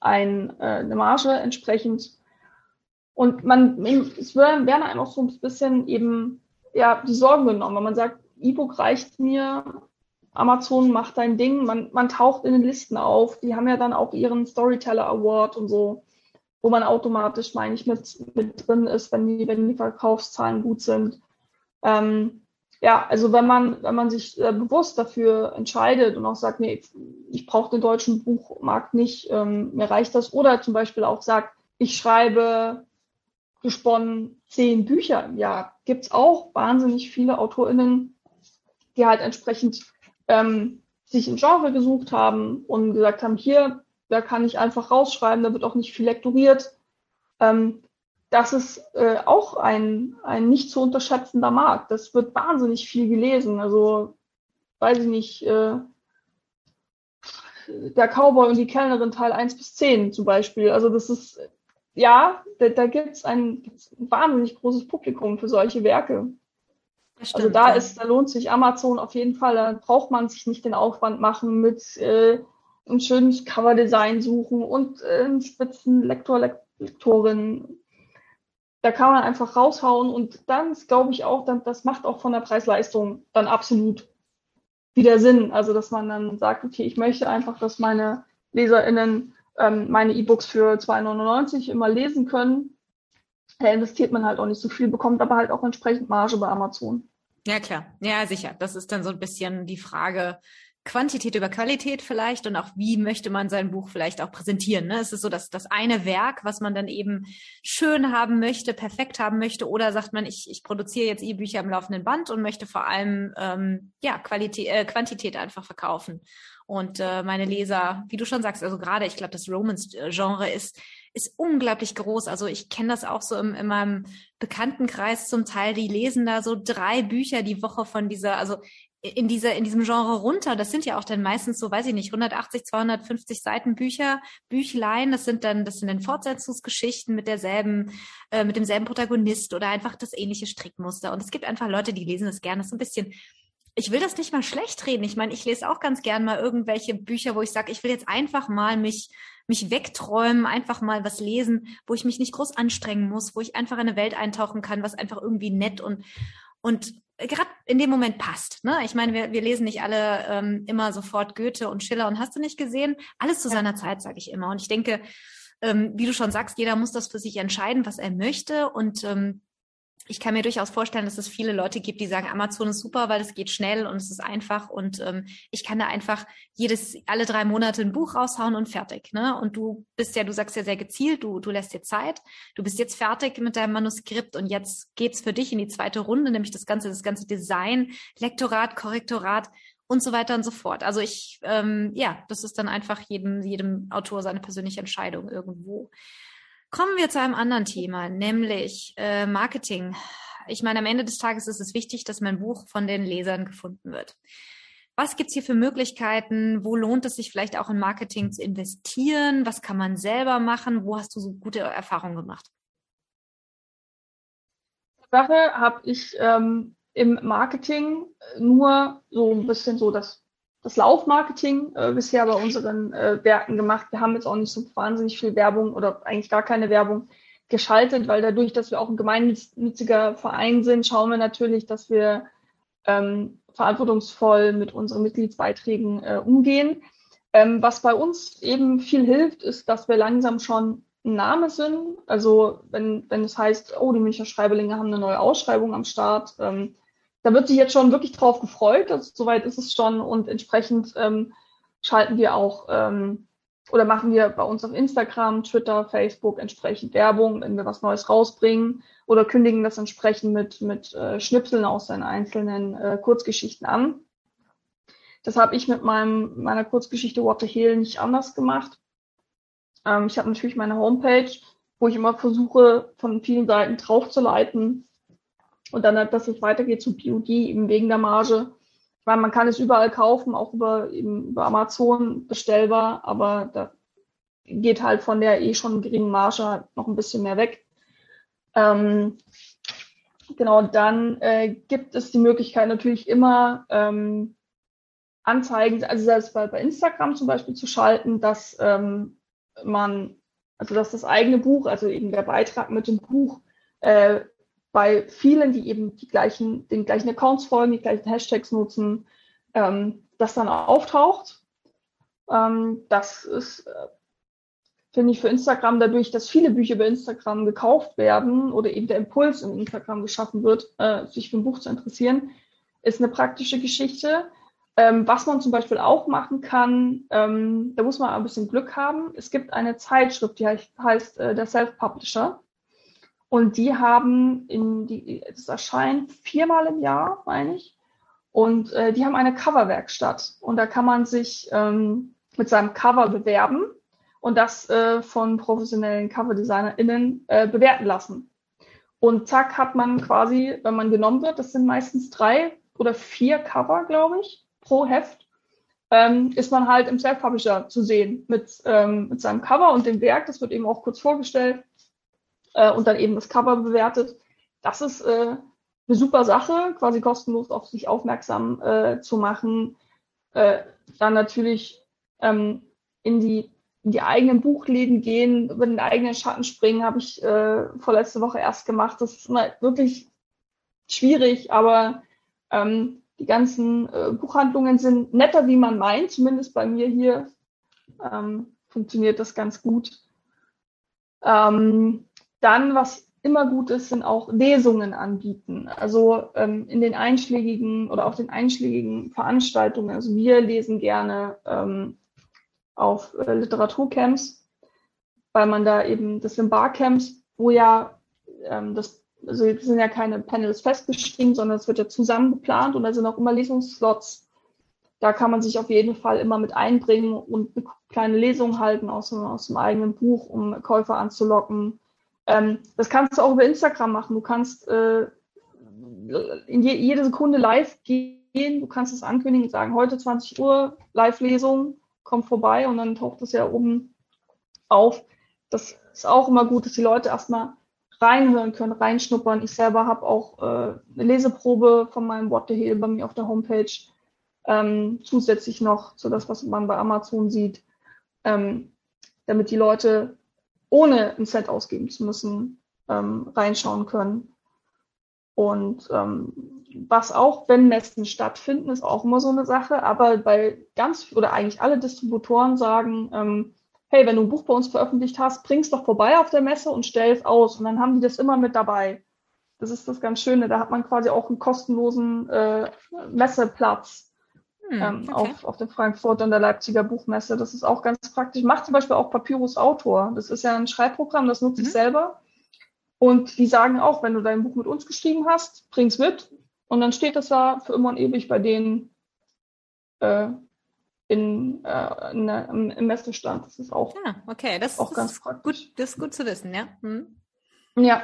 ein, äh, eine Marge entsprechend. Und man, es werden einfach so ein bisschen eben ja, die Sorgen genommen, wenn man sagt, E-Book reicht mir, Amazon macht dein Ding, man, man taucht in den Listen auf, die haben ja dann auch ihren Storyteller Award und so wo man automatisch, meine ich, mit, mit drin ist, wenn die, wenn die Verkaufszahlen gut sind. Ähm, ja, also wenn man, wenn man sich äh, bewusst dafür entscheidet und auch sagt, nee, ich, brauche den deutschen Buchmarkt nicht, ähm, mir reicht das, oder zum Beispiel auch sagt, ich schreibe gesponnen zehn Bücher im Jahr, gibt's auch wahnsinnig viele AutorInnen, die halt entsprechend ähm, sich ein Genre gesucht haben und gesagt haben, hier da kann ich einfach rausschreiben, da wird auch nicht viel lektoriert. Ähm, das ist äh, auch ein, ein nicht zu unterschätzender Markt. Das wird wahnsinnig viel gelesen. Also, weiß ich nicht, äh, der Cowboy und die Kellnerin Teil 1 bis 10 zum Beispiel. Also das ist, ja, da, da gibt es ein, ein, wahnsinnig großes Publikum für solche Werke. Stimmt, also da ist, da lohnt sich Amazon auf jeden Fall. Da braucht man sich nicht den Aufwand machen mit äh, ein schönes Coverdesign suchen und äh, einen spitzen Lektor, Lektorin. Da kann man einfach raushauen und dann glaube ich auch, dann, das macht auch von der Preis-Leistung dann absolut wieder Sinn. Also, dass man dann sagt, okay, ich möchte einfach, dass meine LeserInnen ähm, meine E-Books für 2,99 immer lesen können. Da investiert man halt auch nicht so viel, bekommt aber halt auch entsprechend Marge bei Amazon. Ja, klar. Ja, sicher. Das ist dann so ein bisschen die Frage, Quantität über Qualität vielleicht und auch wie möchte man sein Buch vielleicht auch präsentieren. Ne? Es ist so, dass das eine Werk, was man dann eben schön haben möchte, perfekt haben möchte, oder sagt man, ich, ich produziere jetzt E-Bücher im laufenden Band und möchte vor allem ähm, ja Qualität, äh, Quantität einfach verkaufen. Und äh, meine Leser, wie du schon sagst, also gerade, ich glaube, das Romance-Genre ist ist unglaublich groß. Also ich kenne das auch so im, in meinem Bekanntenkreis zum Teil. Die lesen da so drei Bücher die Woche von dieser, also in dieser, in diesem Genre runter. Das sind ja auch dann meistens so, weiß ich nicht, 180, 250 Seiten Bücher, Büchlein. Das sind dann, das sind dann Fortsetzungsgeschichten mit derselben, äh, mit demselben Protagonist oder einfach das ähnliche Strickmuster. Und es gibt einfach Leute, die lesen das gerne. Das ist ein bisschen, ich will das nicht mal schlecht reden. Ich meine, ich lese auch ganz gern mal irgendwelche Bücher, wo ich sage, ich will jetzt einfach mal mich, mich wegträumen, einfach mal was lesen, wo ich mich nicht groß anstrengen muss, wo ich einfach in eine Welt eintauchen kann, was einfach irgendwie nett und, und gerade in dem Moment passt. Ne? Ich meine, wir, wir lesen nicht alle ähm, immer sofort Goethe und Schiller und hast du nicht gesehen? Alles zu ja. seiner Zeit, sage ich immer. Und ich denke, ähm, wie du schon sagst, jeder muss das für sich entscheiden, was er möchte. Und ähm, ich kann mir durchaus vorstellen, dass es viele Leute gibt, die sagen, Amazon ist super, weil es geht schnell und es ist einfach und ähm, ich kann da einfach jedes, alle drei Monate ein Buch raushauen und fertig. Ne? Und du bist ja, du sagst ja sehr gezielt, du, du lässt dir Zeit, du bist jetzt fertig mit deinem Manuskript und jetzt geht's für dich in die zweite Runde, nämlich das ganze, das ganze Design, Lektorat, Korrektorat und so weiter und so fort. Also ich, ähm, ja, das ist dann einfach jedem, jedem Autor seine persönliche Entscheidung irgendwo. Kommen wir zu einem anderen Thema, nämlich äh, Marketing. Ich meine, am Ende des Tages ist es wichtig, dass mein Buch von den Lesern gefunden wird. Was gibt's hier für Möglichkeiten? Wo lohnt es sich vielleicht auch in Marketing zu investieren? Was kann man selber machen? Wo hast du so gute Erfahrungen gemacht? Sache habe ich ähm, im Marketing nur so ein bisschen so das das Laufmarketing äh, bisher bei unseren äh, Werken gemacht. Wir haben jetzt auch nicht so wahnsinnig viel Werbung oder eigentlich gar keine Werbung geschaltet, weil dadurch, dass wir auch ein gemeinnütziger Verein sind, schauen wir natürlich, dass wir ähm, verantwortungsvoll mit unseren Mitgliedsbeiträgen äh, umgehen. Ähm, was bei uns eben viel hilft, ist, dass wir langsam schon ein Name sind. Also wenn, wenn es heißt, oh, die Münchner Schreiberlinge haben eine neue Ausschreibung am Start, ähm, da wird sich jetzt schon wirklich drauf gefreut. Also, soweit ist es schon und entsprechend ähm, schalten wir auch ähm, oder machen wir bei uns auf Instagram, Twitter, Facebook entsprechend Werbung, wenn wir was Neues rausbringen oder kündigen das entsprechend mit, mit äh, Schnipseln aus seinen einzelnen äh, Kurzgeschichten an. Das habe ich mit meinem, meiner Kurzgeschichte What the Hill nicht anders gemacht. Ähm, ich habe natürlich meine Homepage, wo ich immer versuche, von vielen Seiten draufzuleiten, und dann, dass es weitergeht zu POD, eben wegen der Marge. Ich meine, man kann es überall kaufen, auch über, eben über Amazon bestellbar, aber da geht halt von der eh schon geringen Marge noch ein bisschen mehr weg. Ähm, genau, dann äh, gibt es die Möglichkeit natürlich immer ähm, Anzeigen, also selbst bei, bei Instagram zum Beispiel zu schalten, dass ähm, man, also dass das eigene Buch, also eben der Beitrag mit dem Buch äh, bei vielen, die eben die gleichen, den gleichen Accounts folgen, die gleichen Hashtags nutzen, ähm, das dann auftaucht. Ähm, das ist, äh, finde ich, für Instagram dadurch, dass viele Bücher bei Instagram gekauft werden oder eben der Impuls in Instagram geschaffen wird, äh, sich für ein Buch zu interessieren, ist eine praktische Geschichte. Ähm, was man zum Beispiel auch machen kann, ähm, da muss man ein bisschen Glück haben. Es gibt eine Zeitschrift, die heißt, heißt äh, der Self-Publisher. Und die haben in die, es erscheint viermal im Jahr, meine ich. Und äh, die haben eine Coverwerkstatt. Und da kann man sich ähm, mit seinem Cover bewerben und das äh, von professionellen CoverdesignerInnen äh, bewerten lassen. Und zack, hat man quasi, wenn man genommen wird, das sind meistens drei oder vier Cover, glaube ich, pro Heft, ähm, ist man halt im Self-Publisher zu sehen mit, ähm, mit seinem Cover und dem Werk. Das wird eben auch kurz vorgestellt äh, und dann eben das Cover bewertet. Das ist äh, eine super Sache, quasi kostenlos auf sich aufmerksam äh, zu machen. Äh, dann natürlich ähm, in die in die eigenen Buchläden gehen, über den eigenen Schatten springen, habe ich äh, vorletzte Woche erst gemacht. Das ist immer wirklich schwierig, aber ähm, die ganzen äh, Buchhandlungen sind netter, wie man meint. Zumindest bei mir hier ähm, funktioniert das ganz gut. Ähm, dann, was immer gut ist, sind auch Lesungen anbieten. Also ähm, in den einschlägigen oder auf den einschlägigen Veranstaltungen. Also wir lesen gerne ähm, auf äh, Literaturcamps, weil man da eben, das sind Barcamps, wo ja ähm, das, also es sind ja keine Panels festgeschrieben, sondern es wird ja zusammen geplant und da sind auch immer Lesungsslots. Da kann man sich auf jeden Fall immer mit einbringen und eine kleine Lesung halten aus, aus dem eigenen Buch, um Käufer anzulocken ähm, das kannst du auch über Instagram machen. Du kannst äh, in je, jede Sekunde live gehen. Du kannst es ankündigen und sagen, heute 20 Uhr Live-Lesung, komm vorbei und dann taucht es ja oben auf. Das ist auch immer gut, dass die Leute erstmal reinhören können, reinschnuppern. Ich selber habe auch äh, eine Leseprobe von meinem What the Hill bei mir auf der Homepage. Ähm, zusätzlich noch zu das, was man bei Amazon sieht, ähm, damit die Leute ohne ein Cent ausgeben zu müssen, ähm, reinschauen können. Und ähm, was auch, wenn Messen stattfinden, ist auch immer so eine Sache. Aber bei ganz oder eigentlich alle Distributoren sagen, ähm, hey, wenn du ein Buch bei uns veröffentlicht hast, bring's doch vorbei auf der Messe und stell es aus. Und dann haben die das immer mit dabei. Das ist das ganz Schöne. Da hat man quasi auch einen kostenlosen äh, Messeplatz ähm, okay. auf, auf der Frankfurter und der Leipziger Buchmesse. Das ist auch ganz praktisch. Macht zum Beispiel auch Papyrus Autor. Das ist ja ein Schreibprogramm, das nutze mhm. ich selber. Und die sagen auch, wenn du dein Buch mit uns geschrieben hast, bring's mit. Und dann steht das da für immer und ewig bei denen äh, in, äh, in der, im, Messestand. Das ist auch, ja, okay. das, auch das ganz praktisch. Gut, das ist gut zu wissen, ja. Hm. Ja,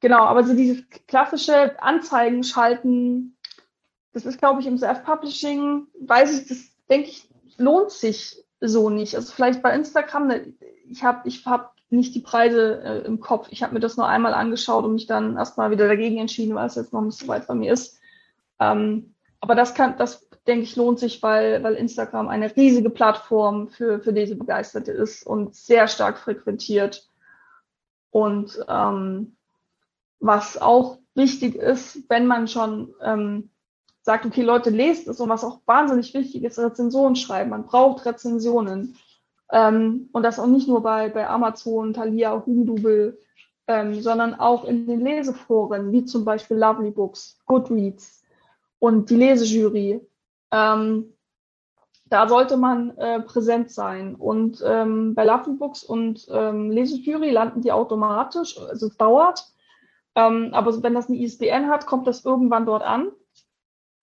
genau. Aber so dieses klassische Anzeigen schalten, das ist, glaube ich, im Self-Publishing, weiß ich, das denke ich, lohnt sich so nicht. Also vielleicht bei Instagram, ne, ich habe ich hab nicht die Preise äh, im Kopf. Ich habe mir das nur einmal angeschaut und mich dann erstmal wieder dagegen entschieden, weil es jetzt noch nicht so weit bei mir ist. Ähm, aber das kann, das denke ich, lohnt sich, weil, weil Instagram eine riesige Plattform für, für diese Begeisterte ist und sehr stark frequentiert. Und ähm, was auch wichtig ist, wenn man schon ähm, sagt, okay, Leute, lest es und was auch wahnsinnig wichtig ist, Rezensionen schreiben. Man braucht Rezensionen. Ähm, und das auch nicht nur bei, bei Amazon, Thalia, Humdubel, ähm, sondern auch in den Leseforen, wie zum Beispiel Lovely Books, Goodreads und die Lesejury. Ähm, da sollte man äh, präsent sein. Und ähm, bei Lovely Books und ähm, Lesejury landen die automatisch, also es dauert. Ähm, aber wenn das eine ISBN hat, kommt das irgendwann dort an.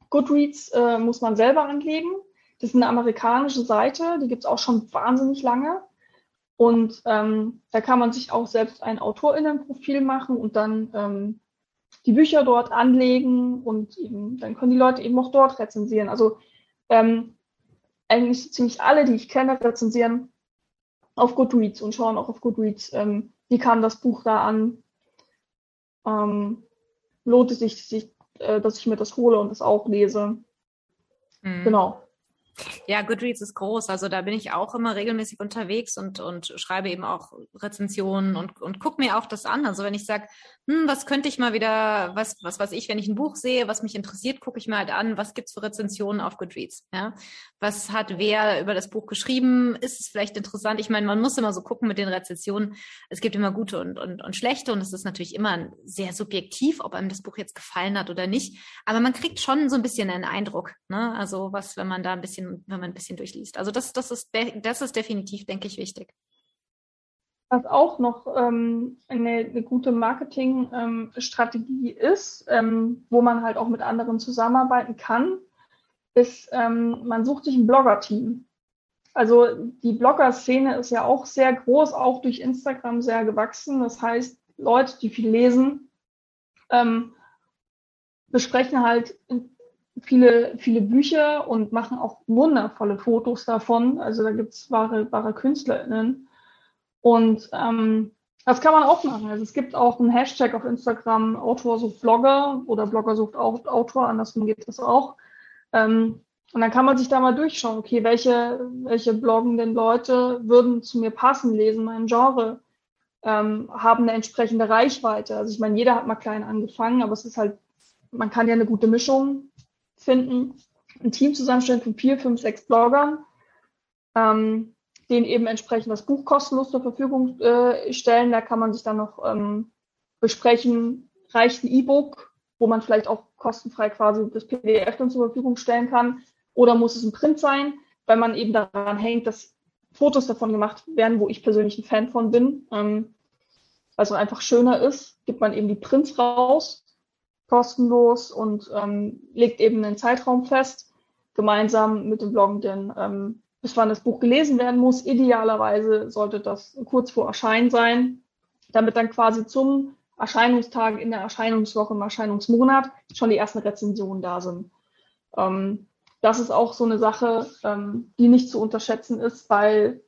Goodreads äh, muss man selber anlegen. Das ist eine amerikanische Seite, die gibt es auch schon wahnsinnig lange. Und ähm, da kann man sich auch selbst ein AutorInnenprofil machen und dann ähm, die Bücher dort anlegen und eben, dann können die Leute eben auch dort rezensieren. Also ähm, eigentlich ziemlich alle, die ich kenne, rezensieren auf Goodreads und schauen auch auf Goodreads, ähm, wie kam das Buch da an. Ähm, lohnt es sich, sich äh, dass ich mir das hole und das auch lese. Mhm. Genau. Ja, Goodreads ist groß. Also da bin ich auch immer regelmäßig unterwegs und, und schreibe eben auch Rezensionen und, und gucke mir auch das an. Also wenn ich sage, hm, was könnte ich mal wieder, was, was weiß ich, wenn ich ein Buch sehe, was mich interessiert, gucke ich mir halt an, was gibt's für Rezensionen auf Goodreads. Ja? Was hat wer über das Buch geschrieben? Ist es vielleicht interessant? Ich meine, man muss immer so gucken mit den Rezensionen. Es gibt immer gute und, und, und schlechte und es ist natürlich immer sehr subjektiv, ob einem das Buch jetzt gefallen hat oder nicht. Aber man kriegt schon so ein bisschen einen Eindruck. Ne? Also was, wenn man da ein bisschen, wenn man ein bisschen durchliest. Also das, das ist, das ist definitiv, denke ich, wichtig. Was auch noch ähm, eine, eine, gute Marketingstrategie ähm, ist, ähm, wo man halt auch mit anderen zusammenarbeiten kann, ist, ähm, man sucht sich ein Blogger-Team. Also die Blogger-Szene ist ja auch sehr groß, auch durch Instagram sehr gewachsen. Das heißt, Leute, die viel lesen, ähm, besprechen halt viele, viele Bücher und machen auch wundervolle Fotos davon. Also da gibt's wahre, wahre KünstlerInnen und ähm, das kann man auch machen. Also es gibt auch einen Hashtag auf Instagram, Autor sucht Blogger oder Blogger sucht Autor, andersrum geht das auch. Ähm, und dann kann man sich da mal durchschauen, okay, welche, welche bloggenden Leute würden zu mir passen, lesen mein Genre, ähm, haben eine entsprechende Reichweite. Also ich meine, jeder hat mal klein angefangen, aber es ist halt, man kann ja eine gute Mischung finden. Ein Team zusammenstellen von vier, fünf, sechs Bloggern. Ähm, denen eben entsprechend das Buch kostenlos zur Verfügung äh, stellen. Da kann man sich dann noch ähm, besprechen, reicht ein E-Book, wo man vielleicht auch kostenfrei quasi das PDF dann zur Verfügung stellen kann, oder muss es ein Print sein, weil man eben daran hängt, dass Fotos davon gemacht werden, wo ich persönlich ein Fan von bin, ähm, also einfach schöner ist, gibt man eben die Prints raus, kostenlos und ähm, legt eben einen Zeitraum fest, gemeinsam mit dem Bloggenden, ähm, bis wann das Buch gelesen werden muss. Idealerweise sollte das kurz vor Erscheinen sein, damit dann quasi zum Erscheinungstag in der Erscheinungswoche im Erscheinungsmonat schon die ersten Rezensionen da sind. Ähm, das ist auch so eine Sache, ähm, die nicht zu unterschätzen ist, weil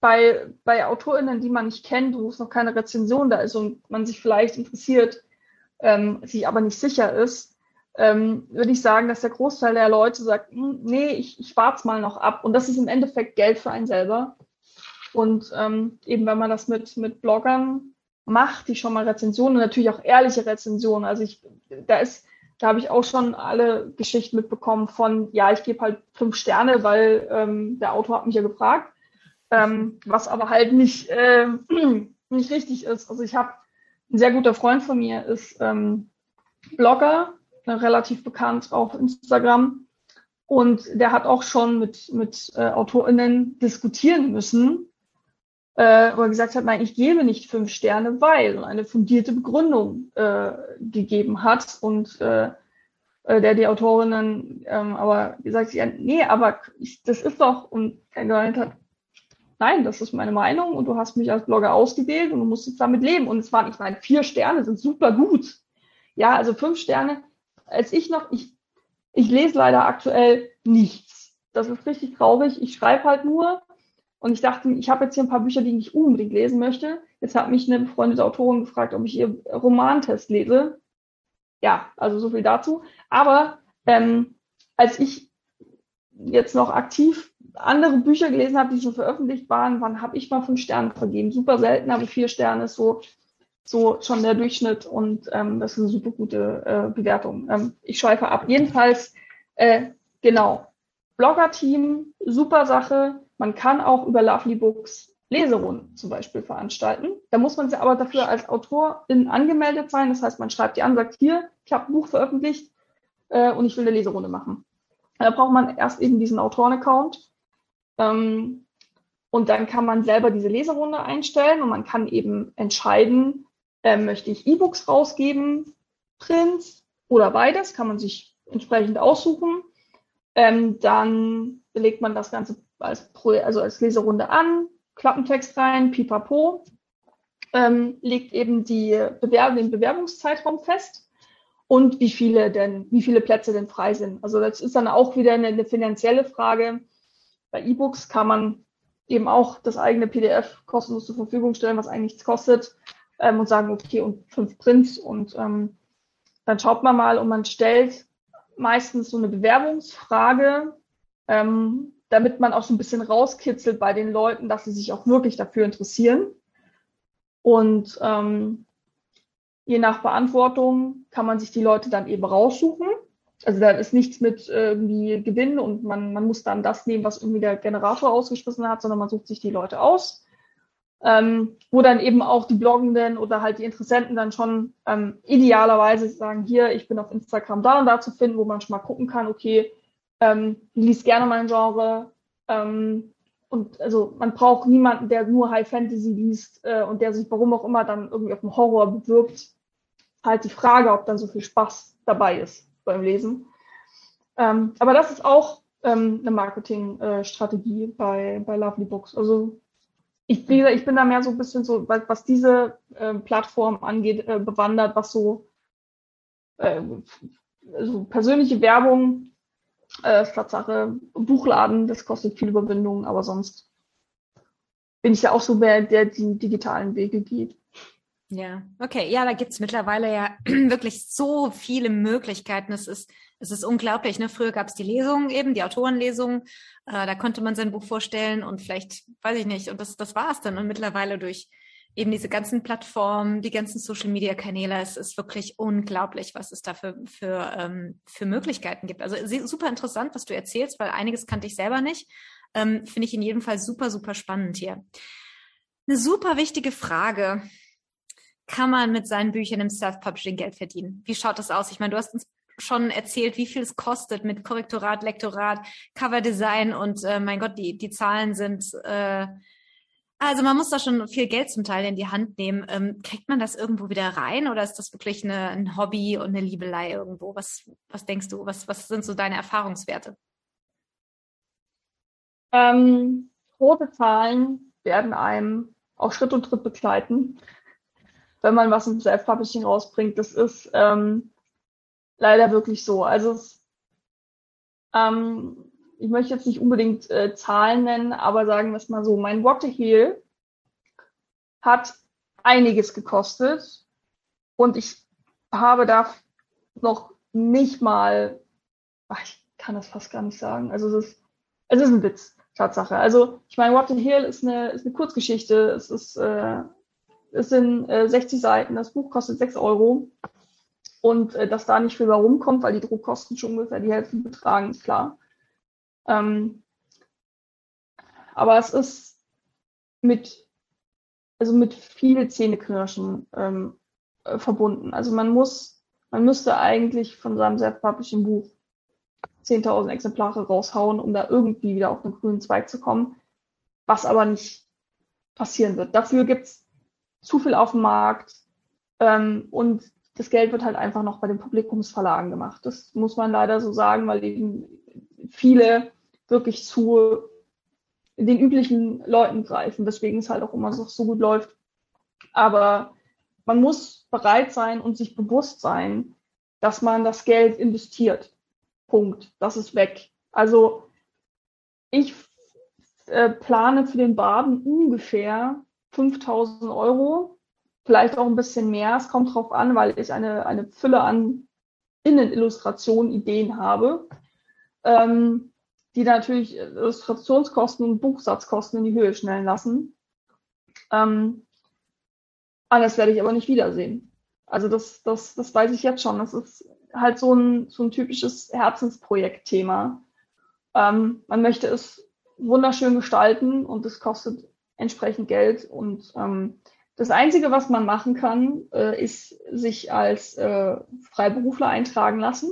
bei, bei AutorInnen, die man nicht kennt, wo es noch keine Rezension da ist und man sich vielleicht interessiert, ähm, sich aber nicht sicher ist, ähm, würde ich sagen, dass der Großteil der Leute sagt, hm, nee, ich, ich warte mal noch ab. Und das ist im Endeffekt Geld für einen selber. Und ähm, eben wenn man das mit, mit Bloggern macht, die schon mal Rezensionen natürlich auch ehrliche Rezensionen. Also ich, da ist, da habe ich auch schon alle Geschichten mitbekommen von, ja, ich gebe halt fünf Sterne, weil ähm, der Autor hat mich ja gefragt, ähm, was aber halt nicht, äh, (clears throat) nicht richtig ist. Also ich habe ein sehr guter Freund von mir ist ähm, Blogger, relativ bekannt auf Instagram. Und der hat auch schon mit, mit äh, AutorInnen diskutieren müssen, äh, wo er gesagt hat, nein, ich gebe nicht fünf Sterne, weil eine fundierte Begründung äh, gegeben hat. Und äh, äh der die Autorinnen ähm, aber gesagt ja, nee, aber ich, das ist doch, und er gemeint hat, nein, das ist meine Meinung und du hast mich als Blogger ausgewählt und du musst jetzt damit leben. Und es waren, ich meine, vier Sterne sind super gut. Ja, also fünf Sterne, als ich noch, ich, ich lese leider aktuell nichts. Das ist richtig traurig. Ich schreibe halt nur. Und ich dachte, ich habe jetzt hier ein paar Bücher, die ich unbedingt lesen möchte. Jetzt hat mich eine befreundete Autorin gefragt, ob ich ihr Romantest lese. Ja, also so viel dazu. Aber ähm, als ich jetzt noch aktiv andere Bücher gelesen habe, die schon veröffentlicht waren, wann habe ich mal fünf Sterne vergeben? Super selten, aber vier Sterne ist so, so schon der Durchschnitt und ähm, das ist eine super gute äh, Bewertung. Ähm, ich schweife ab. Jedenfalls, äh, genau, Blogger-Team, super Sache. Man kann auch über Lovely Books Leserunden zum Beispiel veranstalten. Da muss man aber dafür als Autorin angemeldet sein. Das heißt, man schreibt die an, sagt hier, ich habe ein Buch veröffentlicht äh, und ich will eine Leserunde machen. Da braucht man erst eben diesen Autoren-Account ähm, und dann kann man selber diese Leserunde einstellen und man kann eben entscheiden, äh, möchte ich E-Books rausgeben, Prints oder beides, kann man sich entsprechend aussuchen. Ähm, dann legt man das Ganze als, also als Leserunde an, Klappentext rein, pipapo, ähm, legt eben die Bewerb den Bewerbungszeitraum fest und wie viele denn, wie viele Plätze denn frei sind. Also das ist dann auch wieder eine, eine finanzielle Frage. Bei E-Books kann man eben auch das eigene PDF kostenlos zur Verfügung stellen, was eigentlich nichts kostet, ähm, und sagen, okay, und fünf Prints und ähm, dann schaut man mal und man stellt meistens so eine Bewerbungsfrage, ähm, damit man auch so ein bisschen rauskitzelt bei den Leuten, dass sie sich auch wirklich dafür interessieren. Und ähm, je nach Beantwortung kann man sich die Leute dann eben raussuchen. Also da ist nichts mit irgendwie Gewinn und man, man muss dann das nehmen, was irgendwie der Generator ausgeschmissen hat, sondern man sucht sich die Leute aus, ähm, wo dann eben auch die Bloggenden oder halt die Interessenten dann schon ähm, idealerweise sagen, hier, ich bin auf Instagram da und da zu finden, wo man schon mal gucken kann, okay, ähm, die liest gerne mein Genre. Ähm, und also man braucht niemanden, der nur High Fantasy liest äh, und der sich warum auch immer dann irgendwie auf dem Horror bewirbt. Halt die Frage, ob dann so viel Spaß dabei ist beim Lesen. Ähm, aber das ist auch ähm, eine Marketingstrategie äh, bei, bei Lovely Books. Also ich, ich bin da mehr so ein bisschen so, was diese äh, Plattform angeht, äh, bewandert, was so also persönliche Werbung, äh, Tatsache, Buchladen, das kostet viel Überwindung, aber sonst bin ich ja auch so wer, der die digitalen Wege geht. Ja, okay. Ja, da gibt's mittlerweile ja (clears throat) wirklich so viele Möglichkeiten. Es ist, es ist unglaublich. Ne? Früher gab's die Lesungen eben, die Autorenlesungen. Äh, da konnte man sein Buch vorstellen und vielleicht, weiß ich nicht, und das, das war's dann. Und mittlerweile durch eben diese ganzen Plattformen, die ganzen Social-Media-Kanäle, es ist wirklich unglaublich, was es da für, für, ähm, für Möglichkeiten gibt. Also super interessant, was du erzählst, weil einiges kannte ich selber nicht. Ähm, Finde ich in jedem Fall super, super spannend hier. Eine super wichtige Frage kann man mit seinen Büchern im Self-Publishing Geld verdienen? Wie schaut das aus? Ich meine, du hast uns schon erzählt, wie viel es kostet mit Korrektorat, Lektorat, Coverdesign und äh, mein Gott, die, die Zahlen sind, äh, also man muss da schon viel Geld zum Teil in die Hand nehmen. Ähm, kriegt man das irgendwo wieder rein oder ist das wirklich eine, ein Hobby und eine Liebelei irgendwo? Was, was denkst du? Was, was sind so deine Erfahrungswerte? Ähm, rote Zahlen werden einem auch Schritt und Tritt begleiten wenn man was im Self-Publishing rausbringt. Das ist ähm, leider wirklich so. Also es, ähm, ich möchte jetzt nicht unbedingt äh, Zahlen nennen, aber sagen wir es mal so, mein Water Heel hat einiges gekostet und ich habe da noch nicht mal, ach, ich kann das fast gar nicht sagen. Also es ist, es ist ein Witz, Tatsache. Also ich meine, What the Hill ist eine, ist eine Kurzgeschichte. Es ist äh, es sind äh, 60 Seiten, das Buch kostet 6 Euro. Und äh, dass da nicht viel mehr rumkommt, weil die Druckkosten schon ungefähr die Hälfte betragen, ist klar. Ähm, aber es ist mit, also mit viel Zähneknirschen ähm, äh, verbunden. Also man muss, man müsste eigentlich von seinem self-publishing Buch 10.000 Exemplare raushauen, um da irgendwie wieder auf den grünen Zweig zu kommen, was aber nicht passieren wird. Dafür gibt's zu viel auf dem Markt ähm, und das Geld wird halt einfach noch bei den Publikumsverlagen gemacht. Das muss man leider so sagen, weil eben viele wirklich zu den üblichen Leuten greifen, weswegen es halt auch immer so, so gut läuft. Aber man muss bereit sein und sich bewusst sein, dass man das Geld investiert. Punkt. Das ist weg. Also ich äh, plane für den Baden ungefähr 5000 Euro, vielleicht auch ein bisschen mehr. Es kommt drauf an, weil ich eine, eine Fülle an Innenillustrationen, Ideen habe, ähm, die natürlich Illustrationskosten und Buchsatzkosten in die Höhe schnellen lassen. Ähm, alles werde ich aber nicht wiedersehen. Also das, das, das weiß ich jetzt schon. Das ist halt so ein, so ein typisches Herzensprojektthema. Ähm, man möchte es wunderschön gestalten und es kostet entsprechend Geld. Und ähm, das Einzige, was man machen kann, äh, ist sich als äh, Freiberufler eintragen lassen.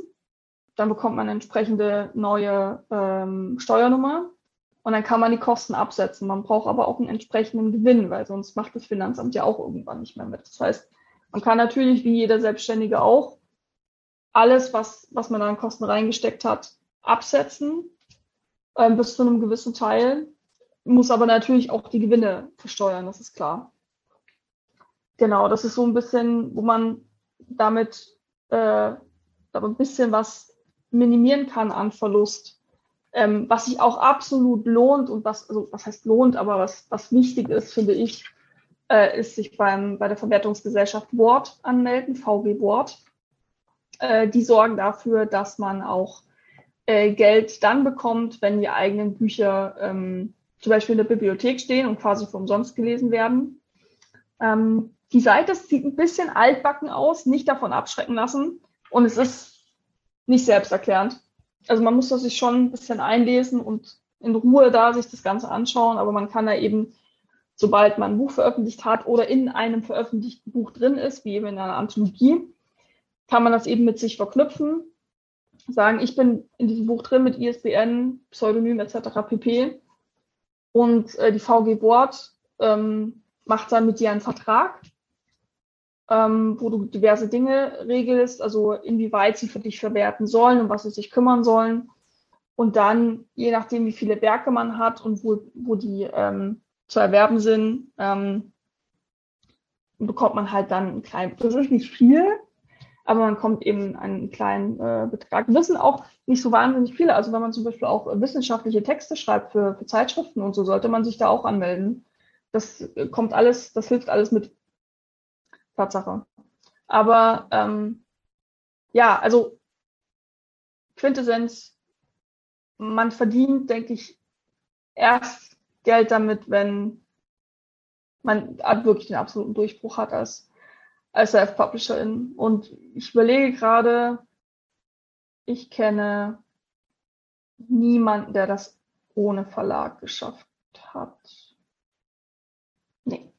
Dann bekommt man eine entsprechende neue ähm, Steuernummer und dann kann man die Kosten absetzen. Man braucht aber auch einen entsprechenden Gewinn, weil sonst macht das Finanzamt ja auch irgendwann nicht mehr mit. Das heißt, man kann natürlich, wie jeder Selbstständige auch, alles, was, was man an Kosten reingesteckt hat, absetzen ähm, bis zu einem gewissen Teil, muss aber natürlich auch die Gewinne versteuern, das ist klar. Genau, das ist so ein bisschen, wo man damit äh, ein bisschen was minimieren kann an Verlust. Ähm, was sich auch absolut lohnt und was, also was heißt lohnt, aber was, was wichtig ist, finde ich, äh, ist sich beim, bei der Verwertungsgesellschaft Wort anmelden, VW Wort. Äh, die sorgen dafür, dass man auch äh, Geld dann bekommt, wenn die eigenen Bücher ähm, zum Beispiel in der Bibliothek stehen und quasi für umsonst gelesen werden. Ähm, die Seite sieht ein bisschen altbacken aus, nicht davon abschrecken lassen. Und es ist nicht selbsterklärend. Also man muss das sich schon ein bisschen einlesen und in Ruhe da sich das Ganze anschauen, aber man kann da eben, sobald man ein Buch veröffentlicht hat oder in einem veröffentlichten Buch drin ist, wie eben in einer Anthologie, kann man das eben mit sich verknüpfen, sagen, ich bin in diesem Buch drin mit ISBN, Pseudonym etc. pp. Und äh, die VG Board ähm, macht dann mit dir einen Vertrag, ähm, wo du diverse Dinge regelst, also inwieweit sie für dich verwerten sollen und was sie sich kümmern sollen. Und dann, je nachdem, wie viele Werke man hat und wo, wo die ähm, zu erwerben sind, ähm, bekommt man halt dann ein kleines, das ist nicht viel, aber man kommt eben einen kleinen äh, Betrag. Wissen auch nicht so wahnsinnig viele. Also wenn man zum Beispiel auch wissenschaftliche Texte schreibt für, für Zeitschriften und so, sollte man sich da auch anmelden. Das äh, kommt alles, das hilft alles mit. Tatsache. Aber ähm, ja, also Quintessenz, man verdient, denke ich, erst Geld damit, wenn man wirklich den absoluten Durchbruch hat als als Self-Publisherin. Und ich überlege gerade, ich kenne niemanden, der das ohne Verlag geschafft hat. Nee.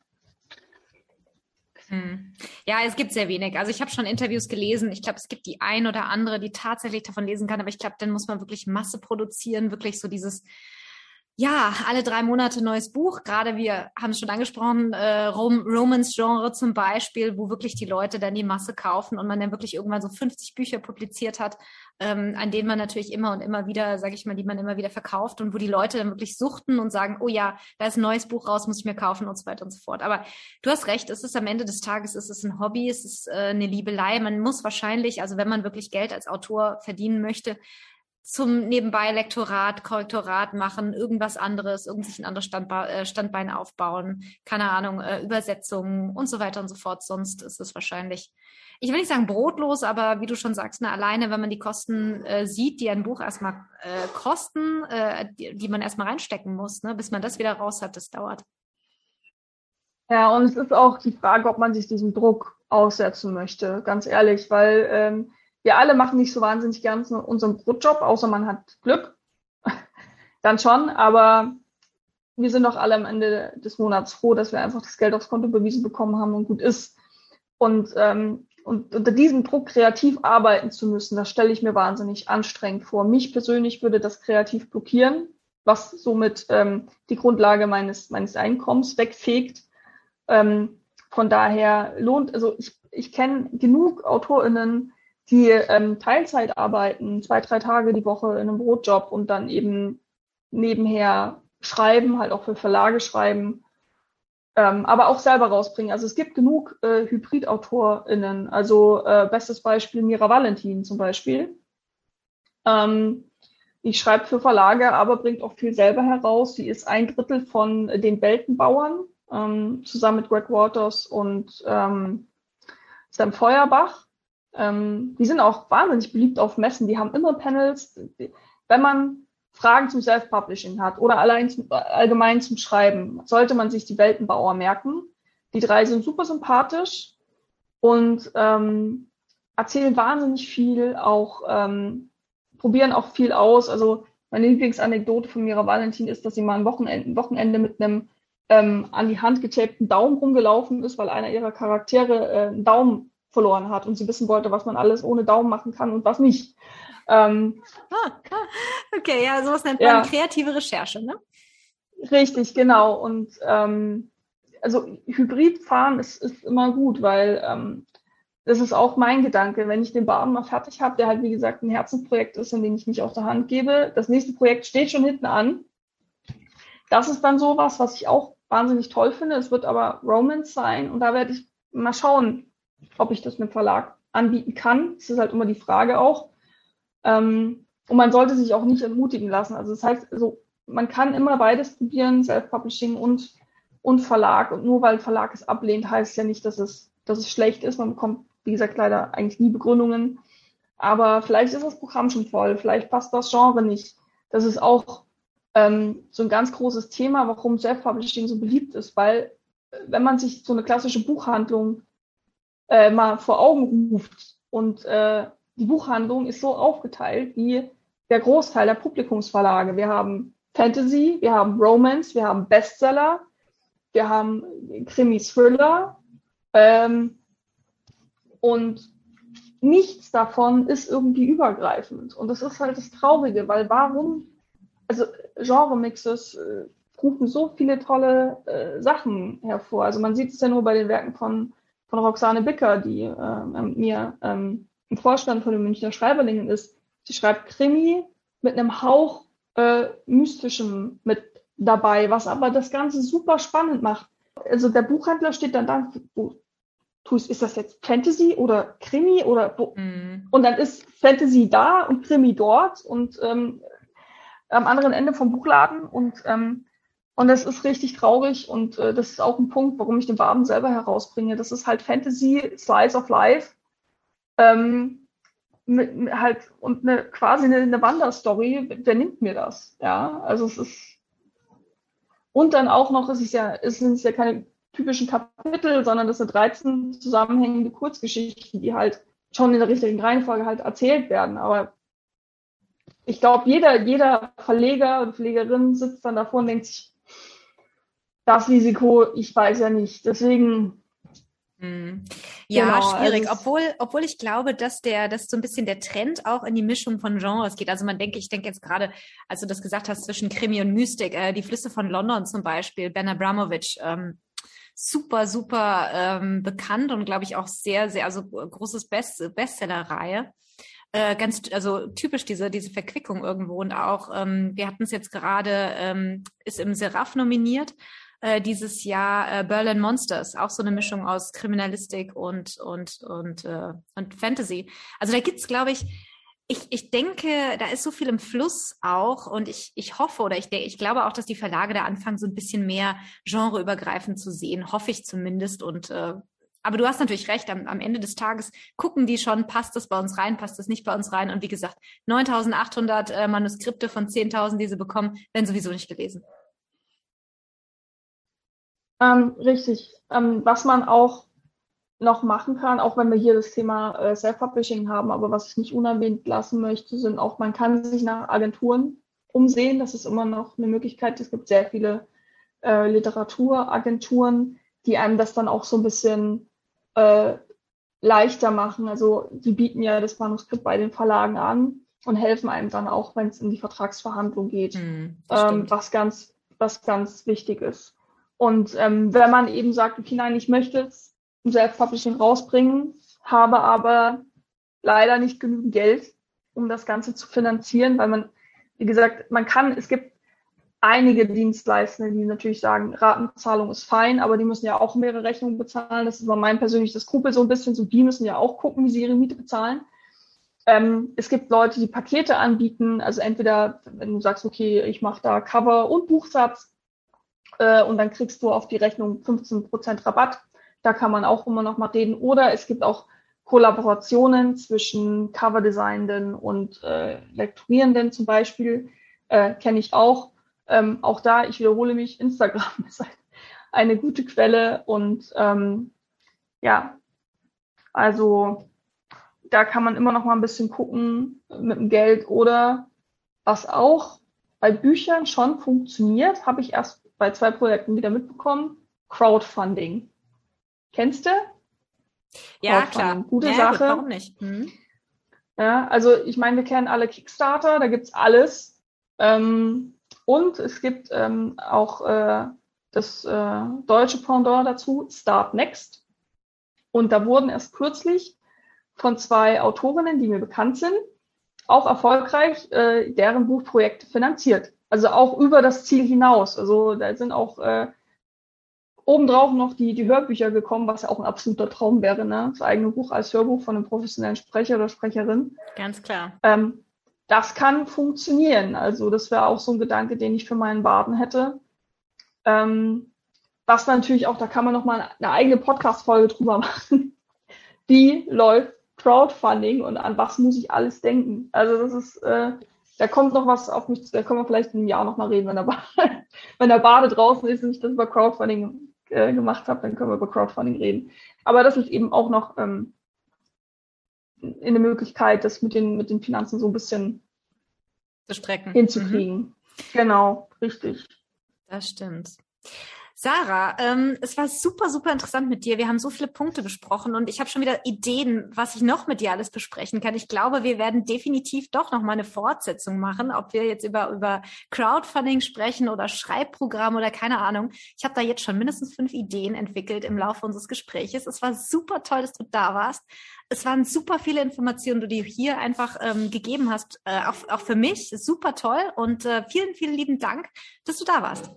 Hm. Ja, es gibt sehr wenig. Also ich habe schon Interviews gelesen. Ich glaube, es gibt die ein oder andere, die tatsächlich davon lesen kann. Aber ich glaube, dann muss man wirklich Masse produzieren, wirklich so dieses ja, alle drei Monate neues Buch. Gerade wir haben es schon angesprochen, äh, Rom Romance-Genre zum Beispiel, wo wirklich die Leute dann die Masse kaufen und man dann wirklich irgendwann so 50 Bücher publiziert hat, ähm, an denen man natürlich immer und immer wieder, sage ich mal, die man immer wieder verkauft und wo die Leute dann wirklich suchten und sagen, oh ja, da ist ein neues Buch raus, muss ich mir kaufen und so weiter und so fort. Aber du hast recht, es ist am Ende des Tages, es ist ein Hobby, es ist äh, eine Liebelei. Man muss wahrscheinlich, also wenn man wirklich Geld als Autor verdienen möchte, zum nebenbei Lektorat, Korrektorat machen, irgendwas anderes, irgendwie ein anderes Standbe äh, Standbein aufbauen, keine Ahnung, äh, Übersetzungen und so weiter und so fort. Sonst ist es wahrscheinlich, ich will nicht sagen brotlos, aber wie du schon sagst, ne, alleine, wenn man die Kosten äh, sieht, die ein Buch erstmal äh, kosten, äh, die, die man erstmal reinstecken muss, ne, bis man das wieder raus hat, das dauert. Ja, und es ist auch die Frage, ob man sich diesem Druck aussetzen möchte, ganz ehrlich, weil ähm, wir alle machen nicht so wahnsinnig gern unseren Brotjob, außer man hat Glück. (laughs) Dann schon, aber wir sind doch alle am Ende des Monats froh, dass wir einfach das Geld aufs Konto bewiesen bekommen haben und gut ist. Und, ähm, und unter diesem Druck kreativ arbeiten zu müssen, das stelle ich mir wahnsinnig anstrengend vor. Mich persönlich würde das kreativ blockieren, was somit ähm, die Grundlage meines, meines Einkommens wegfegt. Ähm, von daher lohnt, also ich, ich kenne genug AutorInnen, die ähm, Teilzeit arbeiten, zwei, drei Tage die Woche in einem Brotjob und dann eben nebenher schreiben, halt auch für Verlage schreiben, ähm, aber auch selber rausbringen. Also es gibt genug äh, Hybrid-AutorInnen. Also äh, bestes Beispiel Mira Valentin zum Beispiel. Ähm, die schreibt für Verlage, aber bringt auch viel selber heraus. Sie ist ein Drittel von den Weltenbauern, ähm, zusammen mit Greg Waters und ähm, Sam Feuerbach. Ähm, die sind auch wahnsinnig beliebt auf Messen. Die haben immer Panels. Wenn man Fragen zum Self-Publishing hat oder allein zum, allgemein zum Schreiben, sollte man sich die Weltenbauer merken. Die drei sind super sympathisch und ähm, erzählen wahnsinnig viel, auch ähm, probieren auch viel aus. Also meine Lieblingsanekdote von Mira Valentin ist, dass sie mal ein Wochenende, Wochenende mit einem ähm, an die Hand getapten Daumen rumgelaufen ist, weil einer ihrer Charaktere äh, einen Daumen verloren hat und sie wissen wollte, was man alles ohne Daumen machen kann und was nicht. Ähm, ah, okay, ja, sowas nennt man ja. kreative Recherche, ne? Richtig, genau. Und ähm, also Hybridfahren ist, ist immer gut, weil ähm, das ist auch mein Gedanke. Wenn ich den Baden mal fertig habe, der halt wie gesagt ein Herzensprojekt ist, in dem ich mich auf der Hand gebe, das nächste Projekt steht schon hinten an. Das ist dann sowas, was ich auch wahnsinnig toll finde. Es wird aber Romance sein und da werde ich mal schauen, ob ich das mit Verlag anbieten kann. Das ist halt immer die Frage auch. Ähm, und man sollte sich auch nicht entmutigen lassen. Also das heißt, also man kann immer beides probieren, Self-Publishing und, und Verlag. Und nur weil Verlag es ablehnt, heißt ja nicht, dass es, dass es schlecht ist. Man bekommt, wie gesagt, leider eigentlich nie Begründungen. Aber vielleicht ist das Programm schon voll, vielleicht passt das Genre nicht. Das ist auch ähm, so ein ganz großes Thema, warum Self-Publishing so beliebt ist, weil äh, wenn man sich so eine klassische Buchhandlung äh, mal vor Augen ruft und äh, die Buchhandlung ist so aufgeteilt wie der Großteil der Publikumsverlage. Wir haben Fantasy, wir haben Romance, wir haben Bestseller, wir haben Krimi-Thriller ähm, und nichts davon ist irgendwie übergreifend. Und das ist halt das Traurige, weil warum, also Genre-Mixes äh, rufen so viele tolle äh, Sachen hervor. Also man sieht es ja nur bei den Werken von, von Roxane Bicker, die äh, mir ähm, im Vorstand von den Münchner Schreiberlingen ist. Sie schreibt Krimi mit einem Hauch äh, mystischem mit dabei, was aber das Ganze super spannend macht. Also der Buchhändler steht dann da, wo tust, ist das jetzt Fantasy oder Krimi oder wo? Mm. und dann ist Fantasy da und Krimi dort und ähm, am anderen Ende vom Buchladen und ähm, und das ist richtig traurig und äh, das ist auch ein Punkt, warum ich den Waben selber herausbringe. Das ist halt Fantasy, Slice of Life ähm, mit, halt und eine quasi eine, eine Wanderstory, wer nimmt mir das? Ja, also es ist und dann auch noch, es ist ja, es sind ja keine typischen Kapitel, sondern das sind 13 zusammenhängende Kurzgeschichten, die halt schon in der richtigen Reihenfolge halt erzählt werden. Aber ich glaube, jeder, jeder Verleger und Verlegerin sitzt dann davor und denkt sich, das Risiko, ich weiß ja nicht. Deswegen hm. Ja, genau, schwierig. Also obwohl, obwohl ich glaube, dass der, dass so ein bisschen der Trend auch in die Mischung von Genres geht. Also man denke, ich denke jetzt gerade, als du das gesagt hast, zwischen Krimi und Mystik, äh, die Flüsse von London zum Beispiel, Ben Abramovich, ähm, super, super ähm, bekannt und glaube ich auch sehr, sehr, also großes Best Bestseller-Reihe. Äh, ganz, also typisch diese, diese Verquickung irgendwo und auch, ähm, wir hatten es jetzt gerade, ähm, ist im Seraph nominiert äh, dieses Jahr äh, Berlin Monsters, auch so eine Mischung aus Kriminalistik und, und, und, äh, und Fantasy. Also da gibt's, glaube ich, ich, ich denke, da ist so viel im Fluss auch und ich, ich hoffe oder ich, ich glaube auch, dass die Verlage da anfangen, so ein bisschen mehr genreübergreifend zu sehen, hoffe ich zumindest. Und äh, aber du hast natürlich recht, am, am Ende des Tages gucken die schon, passt das bei uns rein, passt das nicht bei uns rein. Und wie gesagt, 9800 äh, Manuskripte von 10.000, die sie bekommen, werden sowieso nicht gelesen. Ähm, richtig. Ähm, was man auch noch machen kann, auch wenn wir hier das Thema äh, Self-Publishing haben, aber was ich nicht unerwähnt lassen möchte, sind auch, man kann sich nach Agenturen umsehen. Das ist immer noch eine Möglichkeit. Es gibt sehr viele äh, Literaturagenturen, die einem das dann auch so ein bisschen äh, leichter machen. Also die bieten ja das Manuskript bei den Verlagen an und helfen einem dann auch, wenn es in die Vertragsverhandlung geht, hm, ähm, was ganz, was ganz wichtig ist. Und ähm, wenn man eben sagt, okay, nein, ich möchte es im Self-Publishing rausbringen, habe aber leider nicht genügend Geld, um das Ganze zu finanzieren, weil man, wie gesagt, man kann, es gibt einige Dienstleister, die natürlich sagen, Ratenzahlung ist fein, aber die müssen ja auch mehrere Rechnungen bezahlen. Das ist aber mein persönliches Skrupel so ein bisschen. So, die müssen ja auch gucken, wie sie ihre Miete bezahlen. Ähm, es gibt Leute, die Pakete anbieten. Also entweder, wenn du sagst, okay, ich mache da Cover und Buchsatz äh, und dann kriegst du auf die Rechnung 15% Rabatt. Da kann man auch immer noch mal reden. Oder es gibt auch Kollaborationen zwischen Coverdesignenden und äh, Lektorierenden zum Beispiel. Äh, Kenne ich auch ähm, auch da, ich wiederhole mich, (laughs) Instagram ist eine gute Quelle und ähm, ja, also da kann man immer noch mal ein bisschen gucken mit dem Geld oder was auch bei Büchern schon funktioniert, habe ich erst bei zwei Projekten wieder mitbekommen, Crowdfunding. Kennst du? Ja, klar. Gute ja, Sache. Gut, warum nicht? Hm. Ja, also ich meine, wir kennen alle Kickstarter, da gibt's alles. Ähm, und es gibt ähm, auch äh, das äh, deutsche Pendant dazu, Start Next. Und da wurden erst kürzlich von zwei Autorinnen, die mir bekannt sind, auch erfolgreich äh, deren Buchprojekte finanziert. Also auch über das Ziel hinaus. Also da sind auch äh, obendrauf noch die, die Hörbücher gekommen, was ja auch ein absoluter Traum wäre, ne? Das eigene Buch als Hörbuch von einem professionellen Sprecher oder Sprecherin. Ganz klar. Ähm, das kann funktionieren. Also das wäre auch so ein Gedanke, den ich für meinen Baden hätte. Ähm, was natürlich auch, da kann man noch mal eine eigene Podcast-Folge drüber (laughs) machen. Wie läuft Crowdfunding und an was muss ich alles denken? Also das ist, äh, da kommt noch was auf mich, da können wir vielleicht in einem Jahr noch mal reden, wenn der, Bade, (laughs) wenn der Bade draußen ist und ich das über Crowdfunding äh, gemacht habe, dann können wir über Crowdfunding reden. Aber das ist eben auch noch ähm, in der Möglichkeit, das mit den, mit den Finanzen so ein bisschen hinzukriegen. Mhm. Genau, richtig. Das stimmt. Sarah, ähm, es war super, super interessant mit dir. Wir haben so viele Punkte besprochen und ich habe schon wieder Ideen, was ich noch mit dir alles besprechen kann. Ich glaube, wir werden definitiv doch noch mal eine Fortsetzung machen, ob wir jetzt über, über Crowdfunding sprechen oder Schreibprogramm oder keine Ahnung. Ich habe da jetzt schon mindestens fünf Ideen entwickelt im Laufe unseres Gespräches. Es war super toll, dass du da warst. Es waren super viele Informationen, die du hier einfach ähm, gegeben hast, äh, auch, auch für mich. Super toll und äh, vielen, vielen lieben Dank, dass du da warst.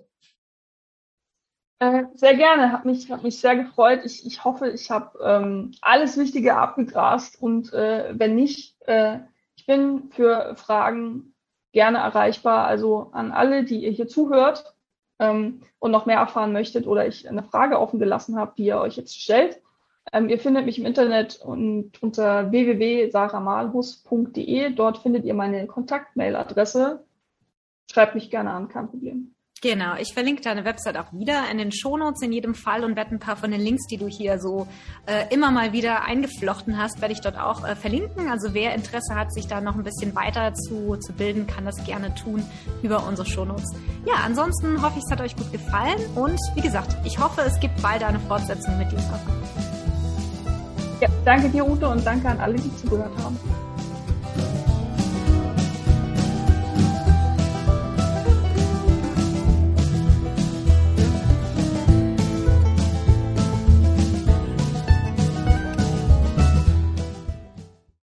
Äh, sehr gerne, hat mich, hat mich sehr gefreut. Ich, ich hoffe, ich habe ähm, alles Wichtige abgegrast und äh, wenn nicht, äh, ich bin für Fragen gerne erreichbar. Also an alle, die ihr hier zuhört ähm, und noch mehr erfahren möchtet oder ich eine Frage offen gelassen habe, die ihr euch jetzt stellt. Ähm, ihr findet mich im Internet und unter www.saramalhus.de. Dort findet ihr meine Kontaktmailadresse. Schreibt mich gerne an, kein Problem. Genau, ich verlinke deine Website auch wieder in den Shownotes in jedem Fall und werde ein paar von den Links, die du hier so äh, immer mal wieder eingeflochten hast, werde ich dort auch äh, verlinken. Also wer Interesse hat, sich da noch ein bisschen weiter zu, zu bilden, kann das gerne tun über unsere Shownotes. Ja, ansonsten hoffe ich, es hat euch gut gefallen und wie gesagt, ich hoffe, es gibt bald eine Fortsetzung mit dir. Ja, danke dir, Ute, und danke an alle, die zugehört haben.